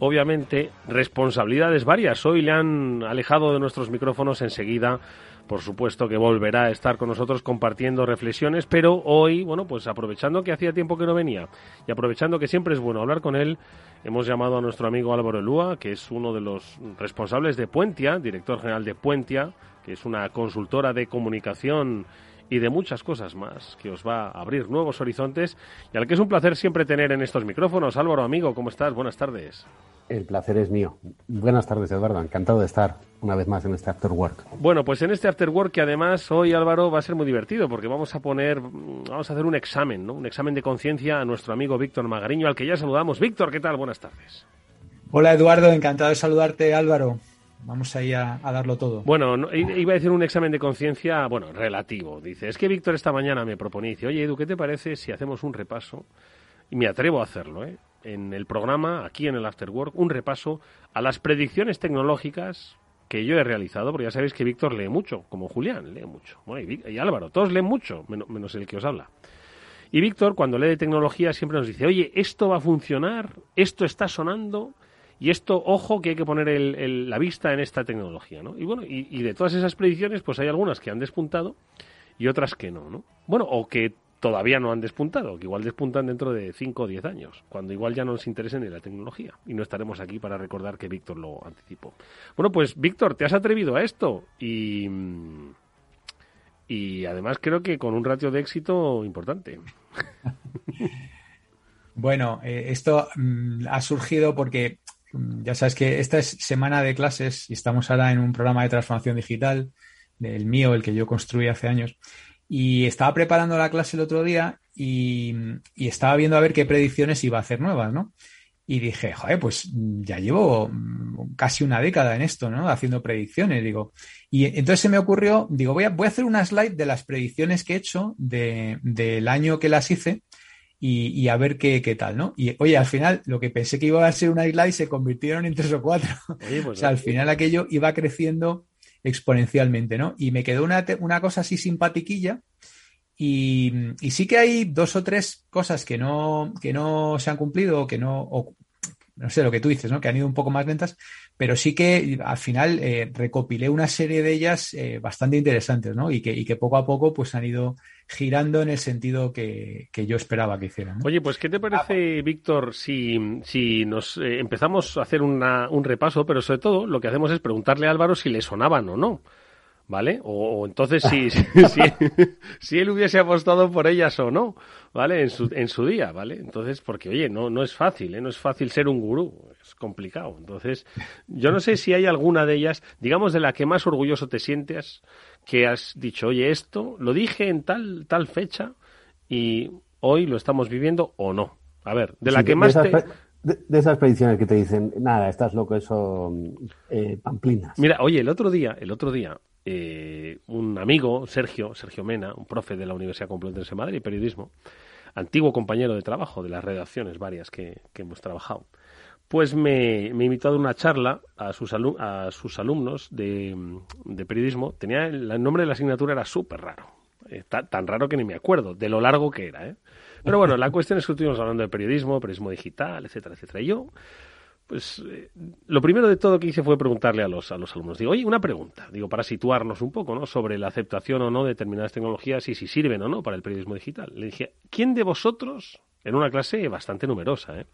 obviamente responsabilidades varias. Hoy le han alejado de nuestros micrófonos enseguida. Por supuesto que volverá a estar con nosotros compartiendo reflexiones, pero hoy, bueno, pues aprovechando que hacía tiempo que no venía y aprovechando que siempre es bueno hablar con él, hemos llamado a nuestro amigo Álvaro Elúa, que es uno de los responsables de Puentia, director general de Puentia, que es una consultora de comunicación y de muchas cosas más, que os va a abrir nuevos horizontes y al que es un placer siempre tener en estos micrófonos. Álvaro, amigo, ¿cómo estás? Buenas tardes. El placer es mío. Buenas tardes, Eduardo. Encantado de estar una vez más en este After Work. Bueno, pues en este After Work que además hoy, Álvaro, va a ser muy divertido porque vamos a poner, vamos a hacer un examen, ¿no? Un examen de conciencia a nuestro amigo Víctor Magariño, al que ya saludamos. Víctor, ¿qué tal? Buenas tardes. Hola, Eduardo. Encantado de saludarte, Álvaro. Vamos ahí a, a darlo todo. Bueno, iba a decir un examen de conciencia, bueno, relativo. Dice, es que Víctor esta mañana me proponía, dice, oye, Edu, ¿qué te parece si hacemos un repaso y me atrevo a hacerlo, ¿eh? en el programa, aquí en el Afterwork, un repaso a las predicciones tecnológicas que yo he realizado, porque ya sabéis que Víctor lee mucho, como Julián, lee mucho. Bueno, y, Álvaro, todos leen mucho, menos, el que os habla. Y Víctor, cuando lee de tecnología, siempre nos dice, oye, esto va a funcionar, esto está sonando, y esto, ojo, que hay que poner la vista en esta tecnología, ¿no? Y bueno, y, de todas esas predicciones, pues hay algunas que han despuntado y otras que no, ¿no? Bueno, o que todavía no han despuntado, que igual despuntan dentro de 5 o 10 años, cuando igual ya no nos interese ni la tecnología. Y no estaremos aquí para recordar que Víctor lo anticipó. Bueno, pues Víctor, te has atrevido a esto y, y además creo que con un ratio de éxito importante. bueno, eh, esto mm, ha surgido porque ya sabes que esta es semana de clases y estamos ahora en un programa de transformación digital, del mío, el que yo construí hace años. Y estaba preparando la clase el otro día y, estaba viendo a ver qué predicciones iba a hacer nuevas, ¿no? Y dije, joder, pues ya llevo casi una década en esto, ¿no? Haciendo predicciones, digo. Y entonces se me ocurrió, digo, voy a, voy a hacer una slide de las predicciones que he hecho de, del año que las hice y, a ver qué, qué, tal, ¿no? Y oye, al final lo que pensé que iba a ser una slide se convirtieron en tres o cuatro. Pues o sea, al final aquello iba creciendo exponencialmente, ¿no? Y me quedó una, una cosa así simpatiquilla. Y, y, sí que hay dos o tres cosas que no, que no se han cumplido o que no, no sé lo que tú dices, ¿no? Que han ido un poco más lentas, pero sí que al final eh, recopilé una serie de ellas eh, bastante interesantes, ¿no? Y que, y que poco a poco pues han ido girando en el sentido que, yo esperaba que hicieran. Oye, pues ¿qué te parece, Víctor, si, si nos eh, empezamos a hacer una, un repaso, pero sobre todo lo que hacemos es preguntarle a Álvaro si le sonaban o no? ¿Vale? O, entonces si, si, él hubiese apostado por ellas o no, ¿vale? En su, en su día, ¿vale? Entonces, porque oye, no, no es fácil, ¿eh? No es fácil ser un gurú, es complicado. Entonces, yo no sé si hay alguna de ellas, digamos, de la que más orgulloso te sientes, que has dicho, oye, esto lo dije en tal, tal fecha y hoy lo estamos viviendo o no. A ver, de la que más te... De, esas predicciones que te dicen, nada, estás loco, eso, eh, pamplinas. Mira, oye, el otro día, el otro día, eh, un amigo, Sergio, Sergio Mena, un profe de la Universidad Complutense de Madrid, periodismo, antiguo compañero de trabajo de las redacciones varias que, hemos trabajado, pues me, me, invitó a una charla a sus, a sus alumnos de, periodismo. Tenía el, nombre de la asignatura era súper raro, eh, tan raro que ni me acuerdo de lo largo que era. ¿eh? Pero bueno, la cuestión es que estuvimos hablando de periodismo, periodismo digital, etcétera, etcétera. Y yo pues eh, lo primero de todo que hice fue preguntarle a los, a los alumnos. Digo, oye, una pregunta, digo, para situarnos un poco, ¿no? Sobre la aceptación o no de determinadas tecnologías y si sirven o no para el periodismo digital. Le dije, ¿quién de vosotros, en una clase bastante numerosa, ¿eh?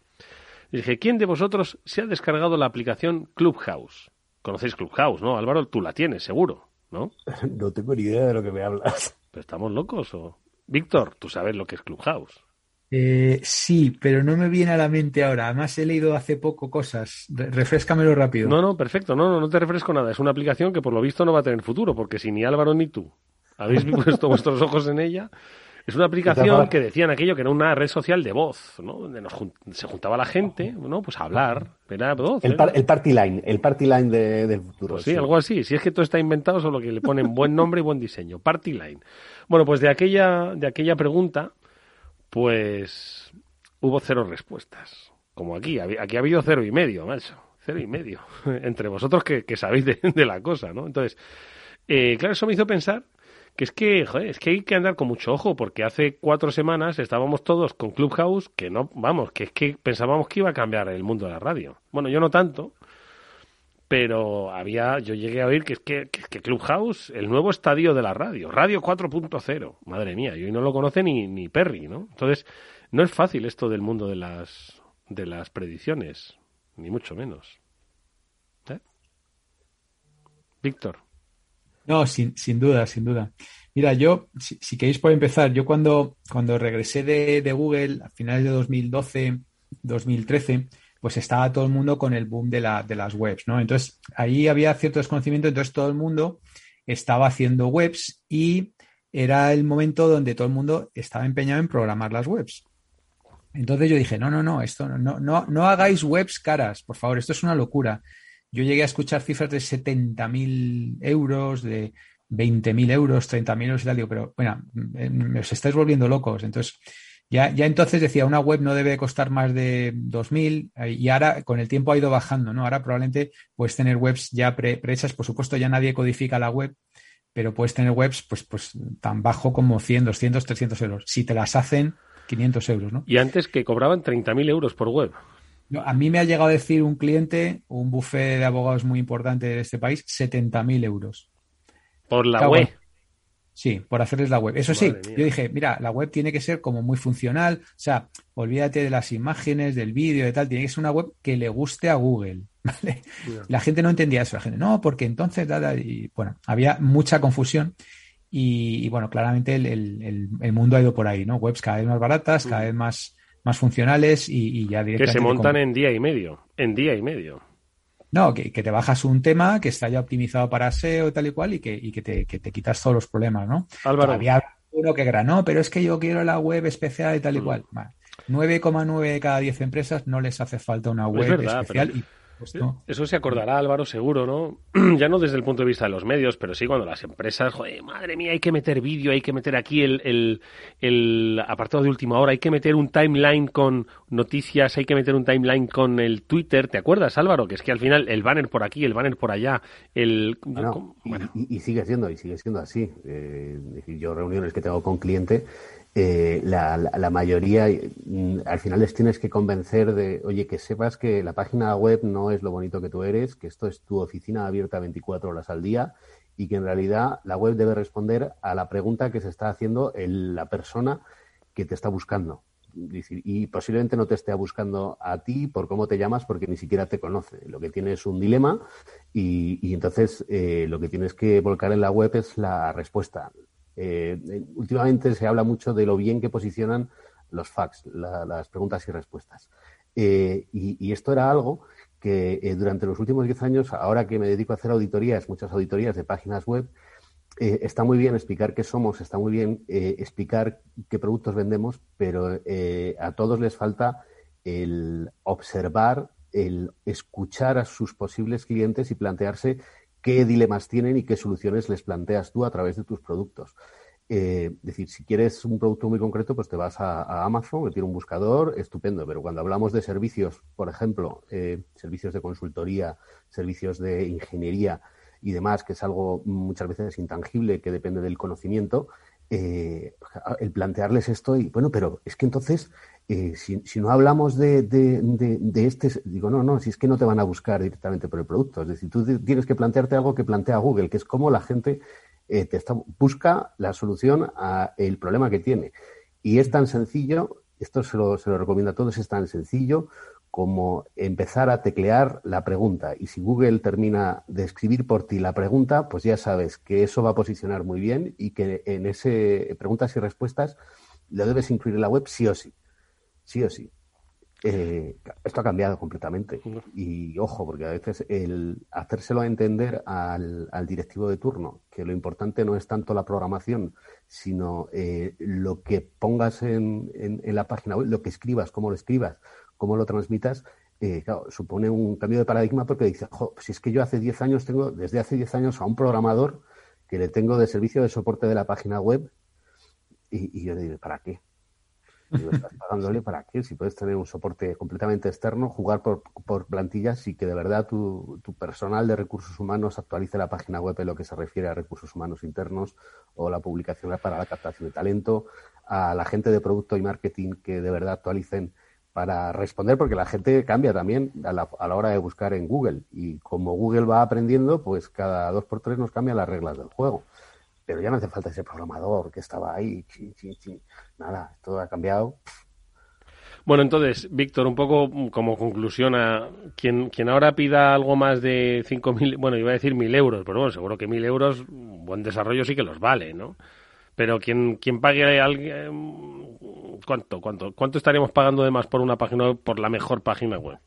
Le dije, ¿quién de vosotros se ha descargado la aplicación Clubhouse? Conocéis Clubhouse, ¿no? Álvaro, tú la tienes, seguro, ¿no? No tengo ni idea de lo que me hablas. ¿Pero estamos locos o...? Víctor, tú sabes lo que es Clubhouse. Eh, sí, pero no me viene a la mente ahora. Además, he leído hace poco cosas. refrescamelo rápido. No, no, perfecto. No, no, no te refresco nada. Es una aplicación que por lo visto no va a tener futuro, porque si ni Álvaro ni tú habéis puesto vuestros ojos en ella, es una aplicación que decían aquello que era una red social de voz, ¿no? Donde se juntaba la gente, ¿no? Pues a hablar. Era voz, el, el, party line, el party line de, del futuro. Pues sí, algo así. Si es que todo está inventado, solo que le ponen buen nombre y buen diseño. Party line. Bueno, pues de aquella, de aquella pregunta pues hubo cero respuestas. Como aquí, aquí ha habido cero y medio, macho. Cero y medio. Entre vosotros que, sabéis de, la cosa, ¿no? Entonces, eh, claro, eso me hizo pensar que es que, joder, es que hay que andar con mucho ojo, porque hace cuatro semanas estábamos todos con Clubhouse, que no, vamos, que es que pensábamos que iba a cambiar el mundo de la radio. Bueno, yo no tanto, pero había, yo llegué a oír que es que, que, Clubhouse, el nuevo estadio de la radio, Radio 4.0, madre mía, y hoy no lo conoce ni, ni Perry, ¿no? Entonces, no es fácil esto del mundo de las, de las predicciones, ni mucho menos. ¿Eh? Víctor. No, sin, sin duda, sin duda. Mira, yo, si, queréis por empezar, yo cuando, cuando regresé de, de Google a finales de 2012, 2013, pues estaba todo el mundo con el boom de, la, de las webs, ¿no? Entonces, ahí había cierto desconocimiento, entonces todo el mundo estaba haciendo webs y era el momento donde todo el mundo estaba empeñado en programar las webs. Entonces yo dije, no, no, no, esto no, no, no hagáis webs caras, por favor, esto es una locura. Yo llegué a escuchar cifras de 70.000 euros, de 20.000 euros, 30.000 euros y tal, digo, pero bueno, me os estáis volviendo locos. Entonces, Ya, ya entonces decía, una web no debe costar más de 2.000 eh, y ahora con el tiempo ha ido bajando, ¿no? Ahora probablemente puedes tener webs ya prehechas, por supuesto ya nadie codifica la web, pero puedes tener webs pues, pues tan bajo como 100, 200, 300 euros. Si te las hacen, 500 euros, ¿no? Y antes que cobraban 30.000 euros por web. a mí me ha llegado a decir un cliente, un buffet de abogados muy importante de este país, 70.000 euros. Por la web. Sí, por hacerles la web. Eso sí, yo dije, mira, la web tiene que ser como muy funcional, o sea, olvídate de las imágenes, del vídeo, y tal, tiene que ser una web que le guste a Google, ¿vale? La gente no entendía eso, la gente, no, porque entonces, y bueno, había mucha confusión y, bueno, claramente el, mundo ha ido por ahí, ¿no? Webs cada vez más baratas, cada vez más, más funcionales y, ya directamente... Que se montan en día y medio, en día y medio. No, que, te bajas un tema que está ya optimizado para SEO y tal y cual y que, y que, te, que te quitas todos los problemas, ¿no? Álvaro. Había uno que granó, pero es que yo quiero la web especial y tal y mm. cual. 9,9 de cada 10 empresas no les hace falta una web especial. Y eso se acordará Álvaro seguro, ¿no? ya no desde el punto de vista de los medios, pero sí cuando las empresas, joder, madre mía, hay que meter vídeo, hay que meter aquí el, el, apartado de última hora, hay que meter un timeline con noticias, hay que meter un timeline con el Twitter, ¿te acuerdas Álvaro? Que es que al final el banner por aquí, el banner por allá, el... y, sigue siendo, y sigue siendo así. Eh, yo reuniones que tengo con cliente eh, la, la, mayoría, mm, al final les tienes que convencer de, oye, que sepas que la página web no es lo bonito que tú eres, que esto es tu oficina abierta 24 horas al día y que en realidad la web debe responder a la pregunta que se está haciendo la persona que te está buscando. Y posiblemente no te esté buscando a ti por cómo te llamas porque ni siquiera te conoce. Lo que tiene es un dilema y, y entonces eh, lo que tienes que volcar en la web es la respuesta. Eh, últimamente se habla mucho de lo bien que posicionan los fax, las preguntas y respuestas. Eh, y, esto era algo que eh, durante los últimos 10 años, ahora que me dedico a hacer auditorías, muchas auditorías de páginas web, está muy bien explicar qué somos, está muy bien explicar qué productos vendemos, pero a todos les falta el observar, el escuchar a sus posibles clientes y plantearse qué dilemas tienen y qué soluciones les planteas tú a través de tus productos. Eh, es decir, si quieres un producto muy concreto, pues te vas a, Amazon, que tiene un buscador, estupendo. Pero cuando hablamos de servicios, por ejemplo, eh, servicios de consultoría, servicios de ingeniería y demás, que es algo muchas veces intangible, que depende del conocimiento, eh, el plantearles esto y, bueno, pero es que entonces eh, si, no hablamos de, este, digo, no, no, si es que no te van a buscar directamente por el producto. Es decir, tú tienes que plantearte algo que plantea Google, que es cómo la gente eh, te busca la solución al problema que tiene. Y es tan sencillo, esto se lo, se lo recomiendo a todos, es tan sencillo como empezar a teclear la pregunta. Y si Google termina de escribir por ti la pregunta, pues ya sabes que eso va a posicionar muy bien y que en ese preguntas y respuestas lo debes incluir en la web sí o sí sí o sí. Eh, esto ha cambiado completamente. Y ojo, porque a veces el hacérselo entender al, directivo de turno, que lo importante no es tanto la programación, sino eh, lo que pongas en, la página web, lo que escribas, cómo lo escribas, cómo lo transmitas, eh, supone un cambio de paradigma porque dice, si es que yo hace 10 años tengo, desde hace 10 años a un programador que le tengo de servicio de soporte de la página web y, y yo le digo, ¿para qué? estás pagándole para qué? Si puedes tener un soporte completamente externo, jugar por, por plantillas y que de verdad tu, tu, personal de recursos humanos actualice la página web en lo que se refiere a recursos humanos internos o la publicación para la captación de talento, a la gente de producto y marketing que de verdad actualicen para responder, porque la gente cambia también a la, a la hora de buscar en Google. Y como Google va aprendiendo, pues cada dos por tres nos cambian las reglas del juego pero ya no hace falta ese programador que estaba ahí. Nada, todo ha cambiado. Bueno, entonces, Víctor, un poco como conclusión a quien, quien ahora pida algo más de 5.000, bueno, iba a decir 1.000 euros, pero bueno, seguro que 1.000 euros, buen desarrollo sí que los vale, ¿no? Pero quien, quien pague alguien, ¿cuánto, cuánto, ¿cuánto estaríamos pagando de más por una página web, por la mejor página web?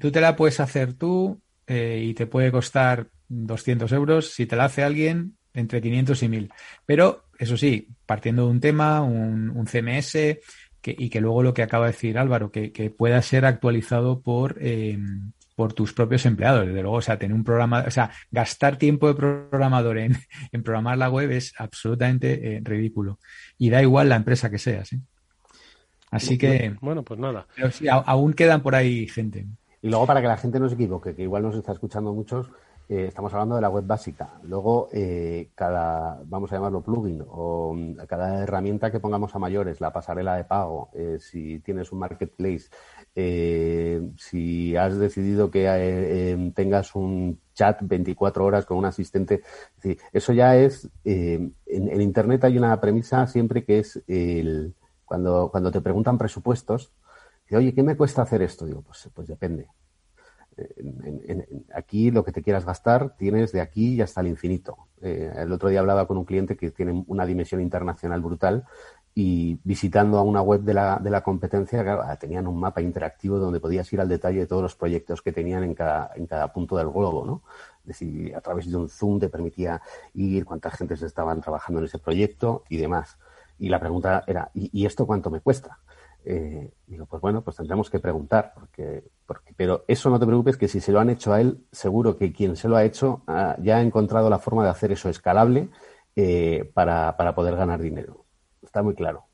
Tú te la puedes hacer tú eh, y te puede costar 200 euros. Si te la hace alguien, entre 500 y 1000. Pero, eso sí, partiendo de un tema, un, CMS, y que luego lo que acaba de decir Álvaro, que, pueda ser actualizado por, eh, por tus propios empleados. Desde luego, o sea, tener un programa, o sea, gastar tiempo de programador en, programar la web es absolutamente eh, ridículo. Y da igual la empresa que seas. Así que. Bueno, pues nada. Pero sí, aún quedan por ahí gente. Y luego, para que la gente no se equivoque, que igual nos está escuchando muchos, eh, estamos hablando de la web básica. Luego, eh, cada, vamos a llamarlo plugin, o mm, cada herramienta que pongamos a mayores, la pasarela de pago, eh, si tienes un marketplace, si has decidido que em, tengas un chat 24 horas con un asistente, eso ya es, en, en, Internet hay una premisa siempre que es el, cuando, cuando te preguntan presupuestos, oye, ¿qué me cuesta hacer esto? Digo, pues, pues depende aquí lo que te quieras gastar tienes de aquí y hasta el infinito. Eh, el otro día hablaba con un cliente que tiene una dimensión internacional brutal y visitando a una web de la, de la competencia, tenían un mapa interactivo donde podías ir al detalle de todos los proyectos que tenían en cada, en cada punto del globo, ¿no? Es decir, a través de un Zoom te permitía ir cuántas gentes estaban trabajando en ese proyecto y demás. Y la pregunta era, ¿y, esto cuánto me cuesta? Eh, digo, pues bueno, pues tendremos que preguntar, porque pero eso no te preocupes, que si se lo han hecho a él, seguro que quien se lo ha hecho ah, ya ha encontrado la forma de hacer eso escalable eh, para, poder ganar dinero. Está muy claro.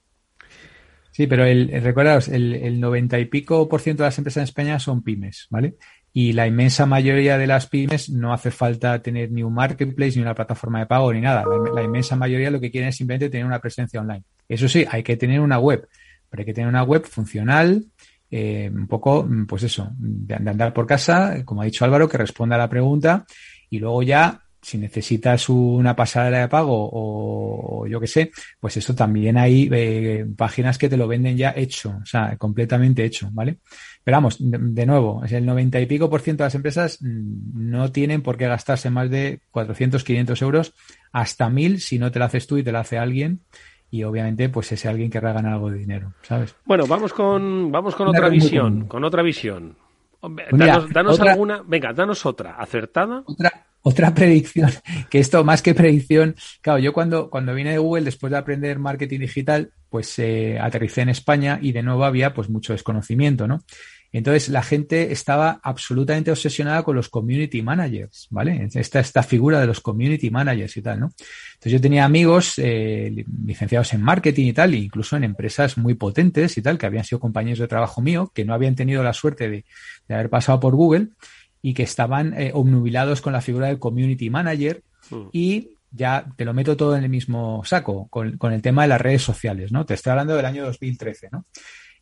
Sí, pero el, recordaos, el, 90 y pico por ciento de las empresas en España son pymes, ¿vale? Y la inmensa mayoría de las pymes no hace falta tener ni un marketplace, ni una plataforma de pago, ni nada. La, la, inmensa mayoría lo que quieren es simplemente tener una presencia online. Eso sí, hay que tener una web, pero hay que tener una web funcional, eh, un poco, mm, pues eso, de, andar por casa, como ha dicho Álvaro, que responda a la pregunta y luego ya, si necesitas una pasarela de pago o, yo qué sé, pues eso también hay eh, páginas que te lo venden ya hecho, o sea, completamente hecho, ¿vale? Pero vamos, de, nuevo, es el 90 y pico por ciento de las empresas mm, no tienen por qué gastarse más de 400, 500 euros hasta 1000 si no te lo haces tú y te lo hace alguien y obviamente pues ese alguien querrá ganar algo de dinero, ¿sabes? Bueno, vamos con vamos con otra visión, con otra visión. Danos, danos alguna, venga, danos otra, acertada. Otra, otra predicción, que esto más que predicción, claro, yo cuando, cuando vine de Google, después de aprender marketing digital, pues eh, aterricé en España y de nuevo había pues mucho desconocimiento, ¿no? Entonces la gente estaba absolutamente obsesionada con los community managers, ¿vale? Esta, esta figura de los community managers y tal, ¿no? Entonces yo tenía amigos eh, licenciados en marketing y tal, incluso en empresas muy potentes y tal, que habían sido compañeros de trabajo mío, que no habían tenido la suerte de, haber pasado por Google y que estaban eh, obnubilados con la figura del community manager hmm. y ya te lo meto todo en el mismo saco con, con, el tema de las redes sociales, ¿no? Te estoy hablando del año 2013, ¿no?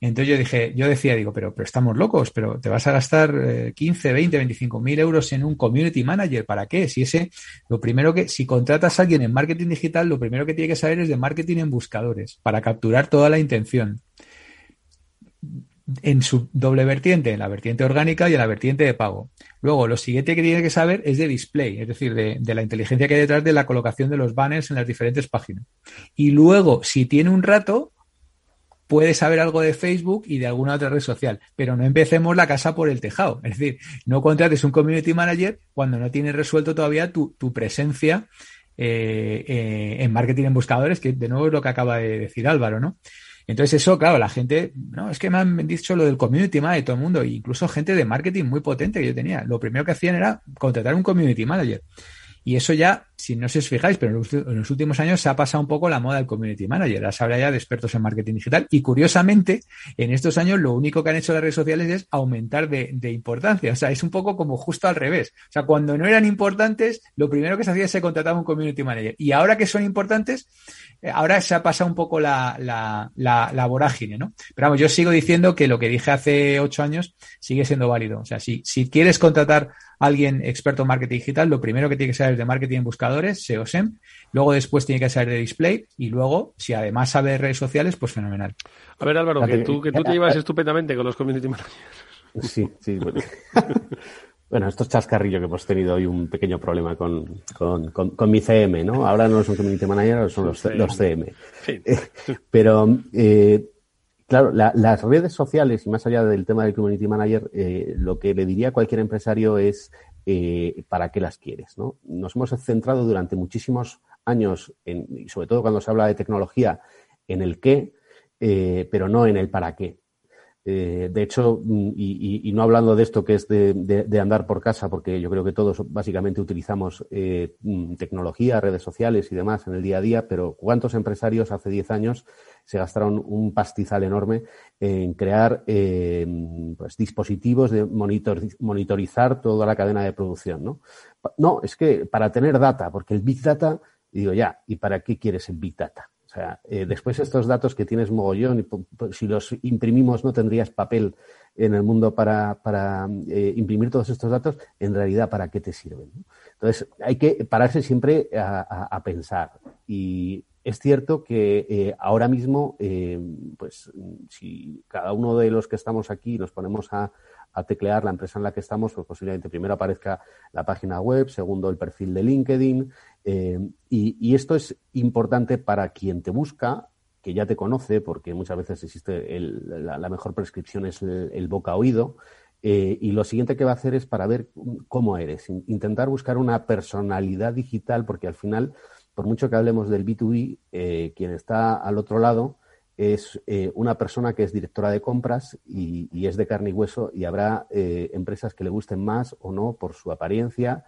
Entonces yo dije, yo decía, digo, pero, pero estamos locos, pero te vas a gastar 15, 20, 25 mil euros en un community manager, ¿para qué? Si ese, lo primero que, si contratas a alguien en marketing digital, lo primero que tiene que saber es de marketing en buscadores, para capturar toda la intención. En su doble vertiente, en la vertiente orgánica y en la vertiente de pago. Luego, lo siguiente que tiene que saber es de display, es decir, de, de la inteligencia que hay detrás de la colocación de los banners en las diferentes páginas. Y luego, si tiene un rato, puede saber algo de Facebook y de alguna otra red social, pero no empecemos la casa por el tejado. Es decir, no contrates un community manager cuando no tienes resuelto todavía tu, presencia eh, eh, en marketing en buscadores, que de nuevo es lo que acaba de decir Álvaro, ¿no? Entonces eso, claro, la gente, no, es que me han dicho lo del community manager, todo el mundo, incluso gente de marketing muy potente que yo tenía. Lo primero que hacían era contratar un community manager. Y eso ya, si no os fijáis, pero en los últimos años se ha pasado un poco la moda del community manager. Ahora se habla ya de expertos en marketing digital. Y curiosamente, en estos años lo único que han hecho las redes sociales es aumentar de, importancia. O sea, es un poco como justo al revés. O sea, cuando no eran importantes, lo primero que se hacía es se contrataba un community manager. Y ahora que son importantes, eh, ahora se ha pasado un poco la, la, la, vorágine, ¿no? Pero vamos, yo sigo diciendo que lo que dije hace ocho años sigue siendo válido. O sea, si, si quieres contratar alguien experto en marketing digital, lo primero que tiene que saber es de marketing en buscadores, SEO SEM, luego después tiene que saber de display y luego, si además sabe de redes sociales, pues fenomenal. A ver, Álvaro, que tú, que tú te llevas estupendamente con los community managers. Sí, sí. Bueno. bueno, esto es chascarrillo que hemos tenido hoy un pequeño problema con, con, mi CM, ¿no? Ahora no son community managers, son los, los CM. Pero eh, Claro, las redes sociales, y más allá del tema del Community Manager, eh, lo que le diría a cualquier empresario es eh, para qué las quieres. ¿no? Nos hemos centrado durante muchísimos años, en, y sobre todo cuando se habla de tecnología, en el qué, eh, pero no en el para qué. Eh, de hecho, mm, y, no hablando de esto que es de, andar por casa, porque yo creo que todos básicamente utilizamos mm, tecnología, redes sociales y demás en el día a día, pero ¿cuántos empresarios hace 10 años se gastaron un pastizal enorme en crear eh, pues, dispositivos de monitorizar toda la cadena de producción? ¿no? no, es que para tener data, porque el Big Data, digo ya, ¿y para qué quieres el Big Data? O sea, eh, después estos datos que tienes mogollón, y si los imprimimos no tendrías papel en el mundo para, para eh, imprimir todos estos datos, en realidad, ¿para qué te sirven? Entonces, hay que pararse siempre a, pensar. Y es cierto que eh, ahora mismo, pues, si cada uno de los que estamos aquí nos ponemos a, teclear la empresa en la que estamos, pues posiblemente primero aparezca la página web, segundo el perfil de LinkedIn, eh, y, esto es importante para quien te busca, que ya te conoce, porque muchas veces existe la, mejor prescripción es el, boca-oído. Eh, y lo siguiente que va a hacer es para ver cómo eres, intentar buscar una personalidad digital, porque al final, por mucho que hablemos del B2B, eh, quien está al otro lado es una persona que es directora de compras y, y, es de carne y hueso y habrá empresas que le gusten más o no por su apariencia,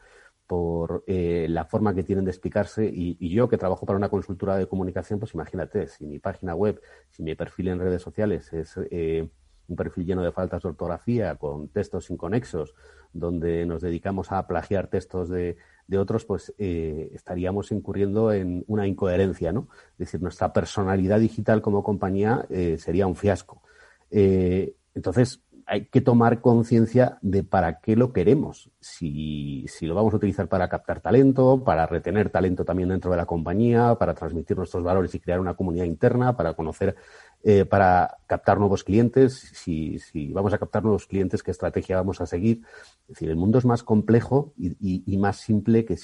por eh, la forma que tienen de explicarse y, yo que trabajo para una consultora de comunicación, pues imagínate, si mi página web, si mi perfil en redes sociales es eh, un perfil lleno de faltas de ortografía, con textos inconexos, donde nos dedicamos a plagiar textos de, otros, pues eh, estaríamos incurriendo en una incoherencia, ¿no? Es decir, nuestra personalidad digital como compañía sería un fiasco. entonces, hay que tomar conciencia de para qué lo queremos. Si, si, lo vamos a utilizar para captar talento, para retener talento también dentro de la compañía, para transmitir nuestros valores y crear una comunidad interna, para conocer, eh, para captar nuevos clientes, si, si, vamos a captar nuevos clientes, qué estrategia vamos a seguir. Es decir, el mundo es más complejo y, más simple que,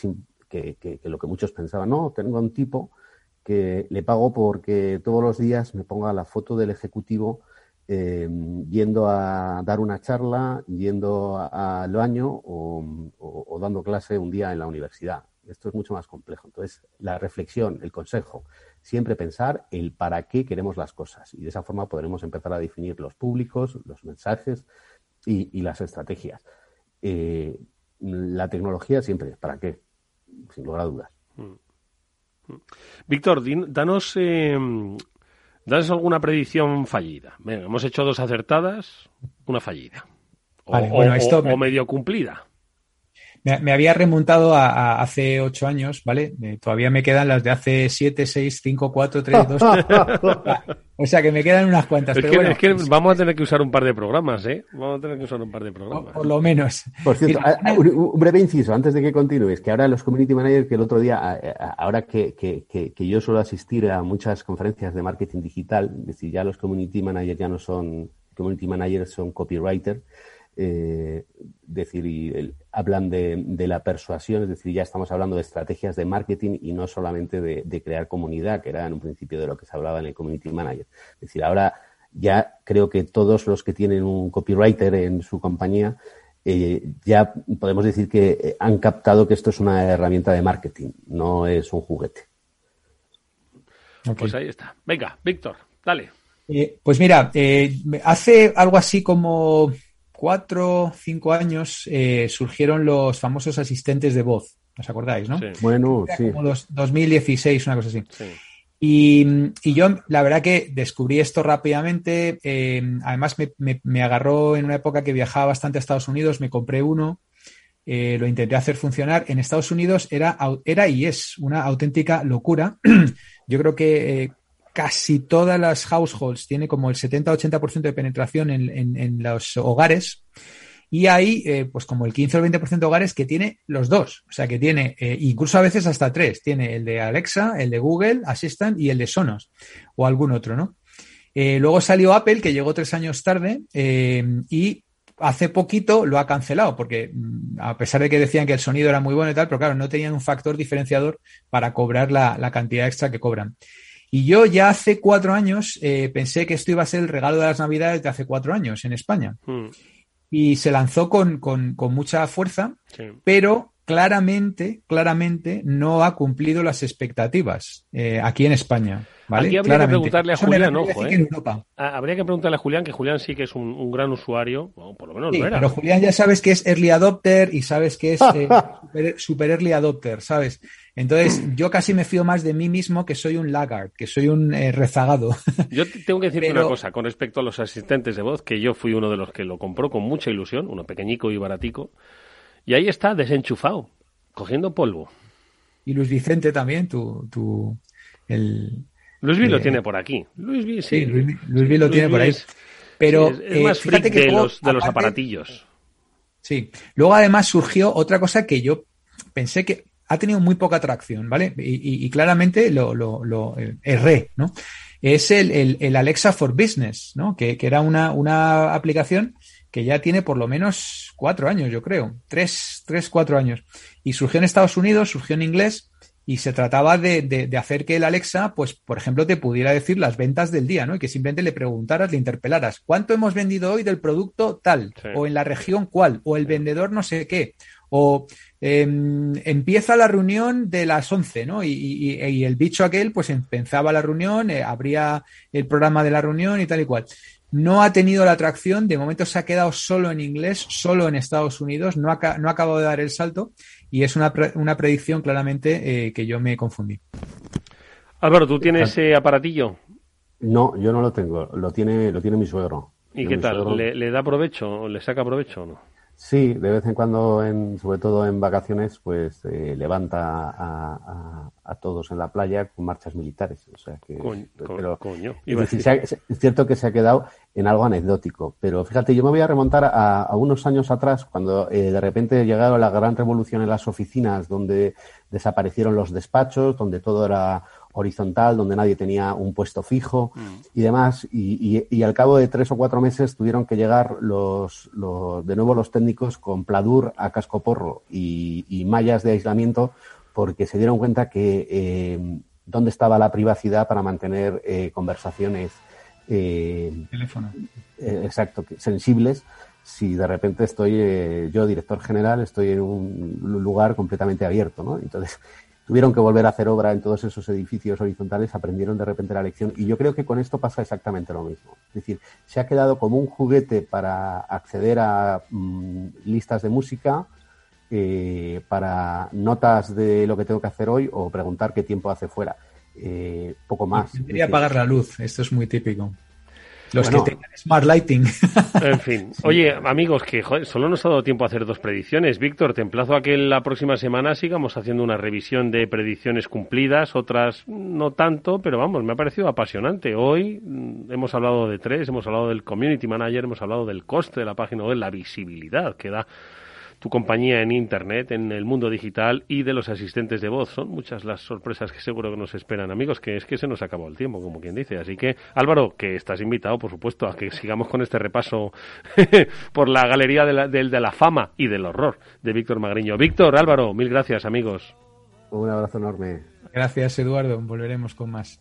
que, que, lo que muchos pensaban. No, tengo un tipo que le pago porque todos los días me ponga la foto del ejecutivo eh, yendo a dar una charla, yendo al baño o, dando clase un día en la universidad. Esto es mucho más complejo. Entonces, la reflexión, el consejo, siempre pensar el para qué queremos las cosas. Y de esa forma podremos empezar a definir los públicos, los mensajes y, las estrategias. Eh, la tecnología siempre, ¿para qué? Sin lugar a dudas. Mm. Mm. Víctor, danos eh, ¿Das alguna predicción fallida? hemos hecho dos acertadas, una fallida. O, medio cumplida. Me, había remontado a, hace ocho años, ¿vale? Eh, todavía me quedan las de hace siete, seis, cinco, cuatro, tres, dos. o sea que me quedan unas cuantas. Es, que, es que vamos a tener que usar un par de programas, ¿eh? Vamos a tener que usar un par de programas. Por, lo menos. Por cierto, un breve inciso antes de que continúes, que ahora los community managers, que el otro día, ahora que, que, que, yo suelo asistir a muchas conferencias de marketing digital, es decir, ya los community managers ya no son community managers, son copywriters eh, decir, y hablan de, la persuasión, es decir, ya estamos hablando de estrategias de marketing y no solamente de, crear comunidad, que era en un principio de lo que se hablaba en el Community Manager. Es decir, ahora ya creo que todos los que tienen un copywriter en su compañía eh, ya podemos decir que eh, han captado que esto es una herramienta de marketing, no es un juguete. Pues ahí está. Venga, Víctor, dale. Eh, pues mira, hace algo así como cuatro, cinco años eh, surgieron los famosos asistentes de voz. ¿Os acordáis, no? Bueno, sí. Como 2016, una cosa así. Y, yo, la verdad que descubrí esto rápidamente. Eh, además, me, agarró en una época que viajaba bastante a Estados Unidos, me compré uno, eh, lo intenté hacer funcionar. En Estados Unidos era, era y es una auténtica locura. yo creo que casi todas las households, tiene como el 70-80% de penetración en, los hogares. Y hay, eh, pues como el 15 o el 20% de hogares que tiene los dos. O sea, que tiene, eh, incluso a veces hasta tres. Tiene el de Alexa, el de Google Assistant y el de Sonos. O algún otro, ¿no? Eh, luego salió Apple, que llegó tres años tarde, y hace poquito lo ha cancelado, porque mm, a pesar de que decían que el sonido era muy bueno y tal, pero claro, no tenían un factor diferenciador para cobrar la, la cantidad extra que cobran. Y yo ya hace cuatro años eh, pensé que esto iba a ser el regalo de las Navidades de hace cuatro años en España. Hmm. Y se lanzó con, mucha fuerza, pero claramente, claramente no ha cumplido las expectativas eh, aquí en España. ¿vale? Aquí habría que preguntarle a Julián, ojo, ¿eh? que en Europa. Ah, Habría que preguntarle a Julián, que Julián sí que es un, un gran usuario, o por lo menos Sí, lo era. pero Julián ya sabes que es early adopter y sabes que es eh, super, super early adopter, ¿sabes? Entonces, yo casi me fío más de mí mismo que soy un laggard, que soy un eh, rezagado. Yo te- tengo que decirte Pero- una cosa con respecto a los asistentes de voz, que yo fui uno de los que lo compró con mucha ilusión, uno pequeñico y baratico, y ahí está, desenchufado, cogiendo polvo. Y Luis Vicente también, tu, tu el, Luis V lo Eh, tiene por aquí. Luis V, sí. Sí, Luis, Luis lo tiene por ahí. es- Pero sí, es, es eh, más fíjate que de, luego, los, de los aparatillos. Sí. Luego además surgió otra cosa que yo pensé que ha tenido muy poca atracción, ¿vale? Y, y- y claramente lo, lo, lo eh, erré, ¿no? Es el, el- el Alexa for Business, ¿no? Que, que era una, una aplicación que ya tiene por lo menos cuatro años, yo creo. Tres, tres, cuatro años. Y surgió en Estados Unidos, surgió en inglés, y se trataba de, de- de hacer que el Alexa, pues, por ejemplo, te pudiera decir las ventas del día, ¿no? Y que simplemente le preguntaras, le interpelaras, ¿cuánto hemos vendido hoy del producto tal? Sí. O en la región cuál? O el vendedor no sé qué. O em, empieza la reunión de las 11, ¿no? Y, y- y el bicho aquel, pues empezaba la reunión, eh, abría el programa de la reunión y tal y cual. No ha tenido la atracción, de momento se ha quedado solo en inglés, solo en Estados Unidos, no ha, no ha acabado de dar el salto y es una, pre- una predicción claramente eh, que yo me confundí. Álvaro, ¿tú tienes ese aparatillo? No, yo no lo tengo. Lo tiene, lo tiene mi suegro. ¿Y qué tal? ¿Le, le da provecho? ¿Le saca provecho o no? Sí, de vez en cuando, en, sobre todo en vacaciones, pues eh, levanta a, a- a todos en la playa con marchas militares. O sea que, Coño, pero- coño, es, decir. se ha- es cierto que se ha quedado en algo anecdótico. Pero fíjate, yo me voy a remontar a, a unos años atrás, cuando eh, de repente llegaron la gran revolución en las oficinas, donde desaparecieron los despachos, donde todo era horizontal, donde nadie tenía un puesto fijo y demás. Y, y- y al cabo de tres o cuatro meses tuvieron que llegar los, los- de nuevo los técnicos con pladur a cascoporro y, y mallas de aislamiento porque se dieron cuenta que eh, dónde estaba la privacidad para mantener eh, conversaciones eh, Teléfono. eh, exacto, sensibles si de repente estoy, eh, yo, director general, estoy en un lu- lugar completamente abierto, ¿no? Entonces, tuvieron que volver a hacer obra en todos esos edificios horizontales, aprendieron de repente la lección y yo creo que con esto pasa exactamente lo mismo. Es decir, se ha quedado como un juguete para acceder a mm, listas de música, eh, para notas de lo que tengo que hacer hoy o preguntar qué tiempo hace fuera. Eh, poco más. Decir, apagar la luz, esto es muy típico. Los Bueno. que tengan Smart Lighting. En fin. Oye, amigos, que joder, solo nos ha dado tiempo a hacer dos predicciones. Víctor, te emplazo a que la próxima semana sigamos haciendo una revisión de predicciones cumplidas, otras no tanto, pero vamos, me ha parecido apasionante. Hoy mm, hemos hablado de tres, hemos hablado del community manager, hemos hablado del coste de la página web, la visibilidad que da tu compañía en Internet, en el mundo digital y de los asistentes de voz. Son muchas las sorpresas que seguro que nos esperan, amigos, que es que se nos acabó el tiempo, como quien dice. Así que, Álvaro, que estás invitado, por supuesto, a que sigamos con este repaso por la galería de la, del- de la fama y del horror de Víctor Magriño. Víctor, Álvaro, mil gracias, amigos. Un abrazo enorme. Gracias, Eduardo. Volveremos con más.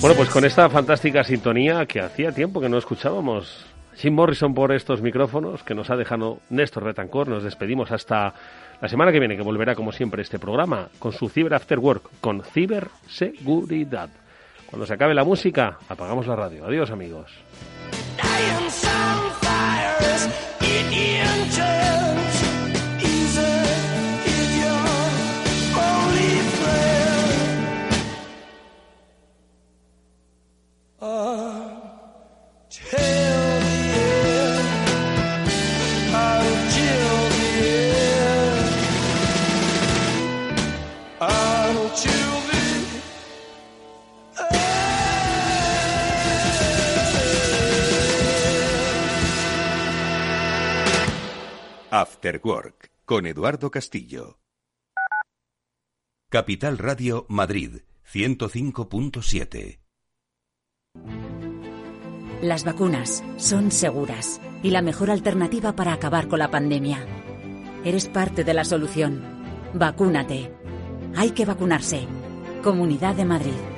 Bueno, pues con esta fantástica sintonía que hacía tiempo que no escuchábamos. Jim Morrison por estos micrófonos que nos ha dejado Néstor Retancor. Nos despedimos hasta la semana que viene, que volverá como siempre este programa con su Cyber After Work, con ciberseguridad. Cuando se acabe la música, apagamos la radio. Adiós, amigos. Con Eduardo Castillo. Capital Radio Madrid 105.7. Las vacunas son seguras y la mejor alternativa para acabar con la pandemia. Eres parte de la solución. Vacúnate. Hay que vacunarse. Comunidad de Madrid.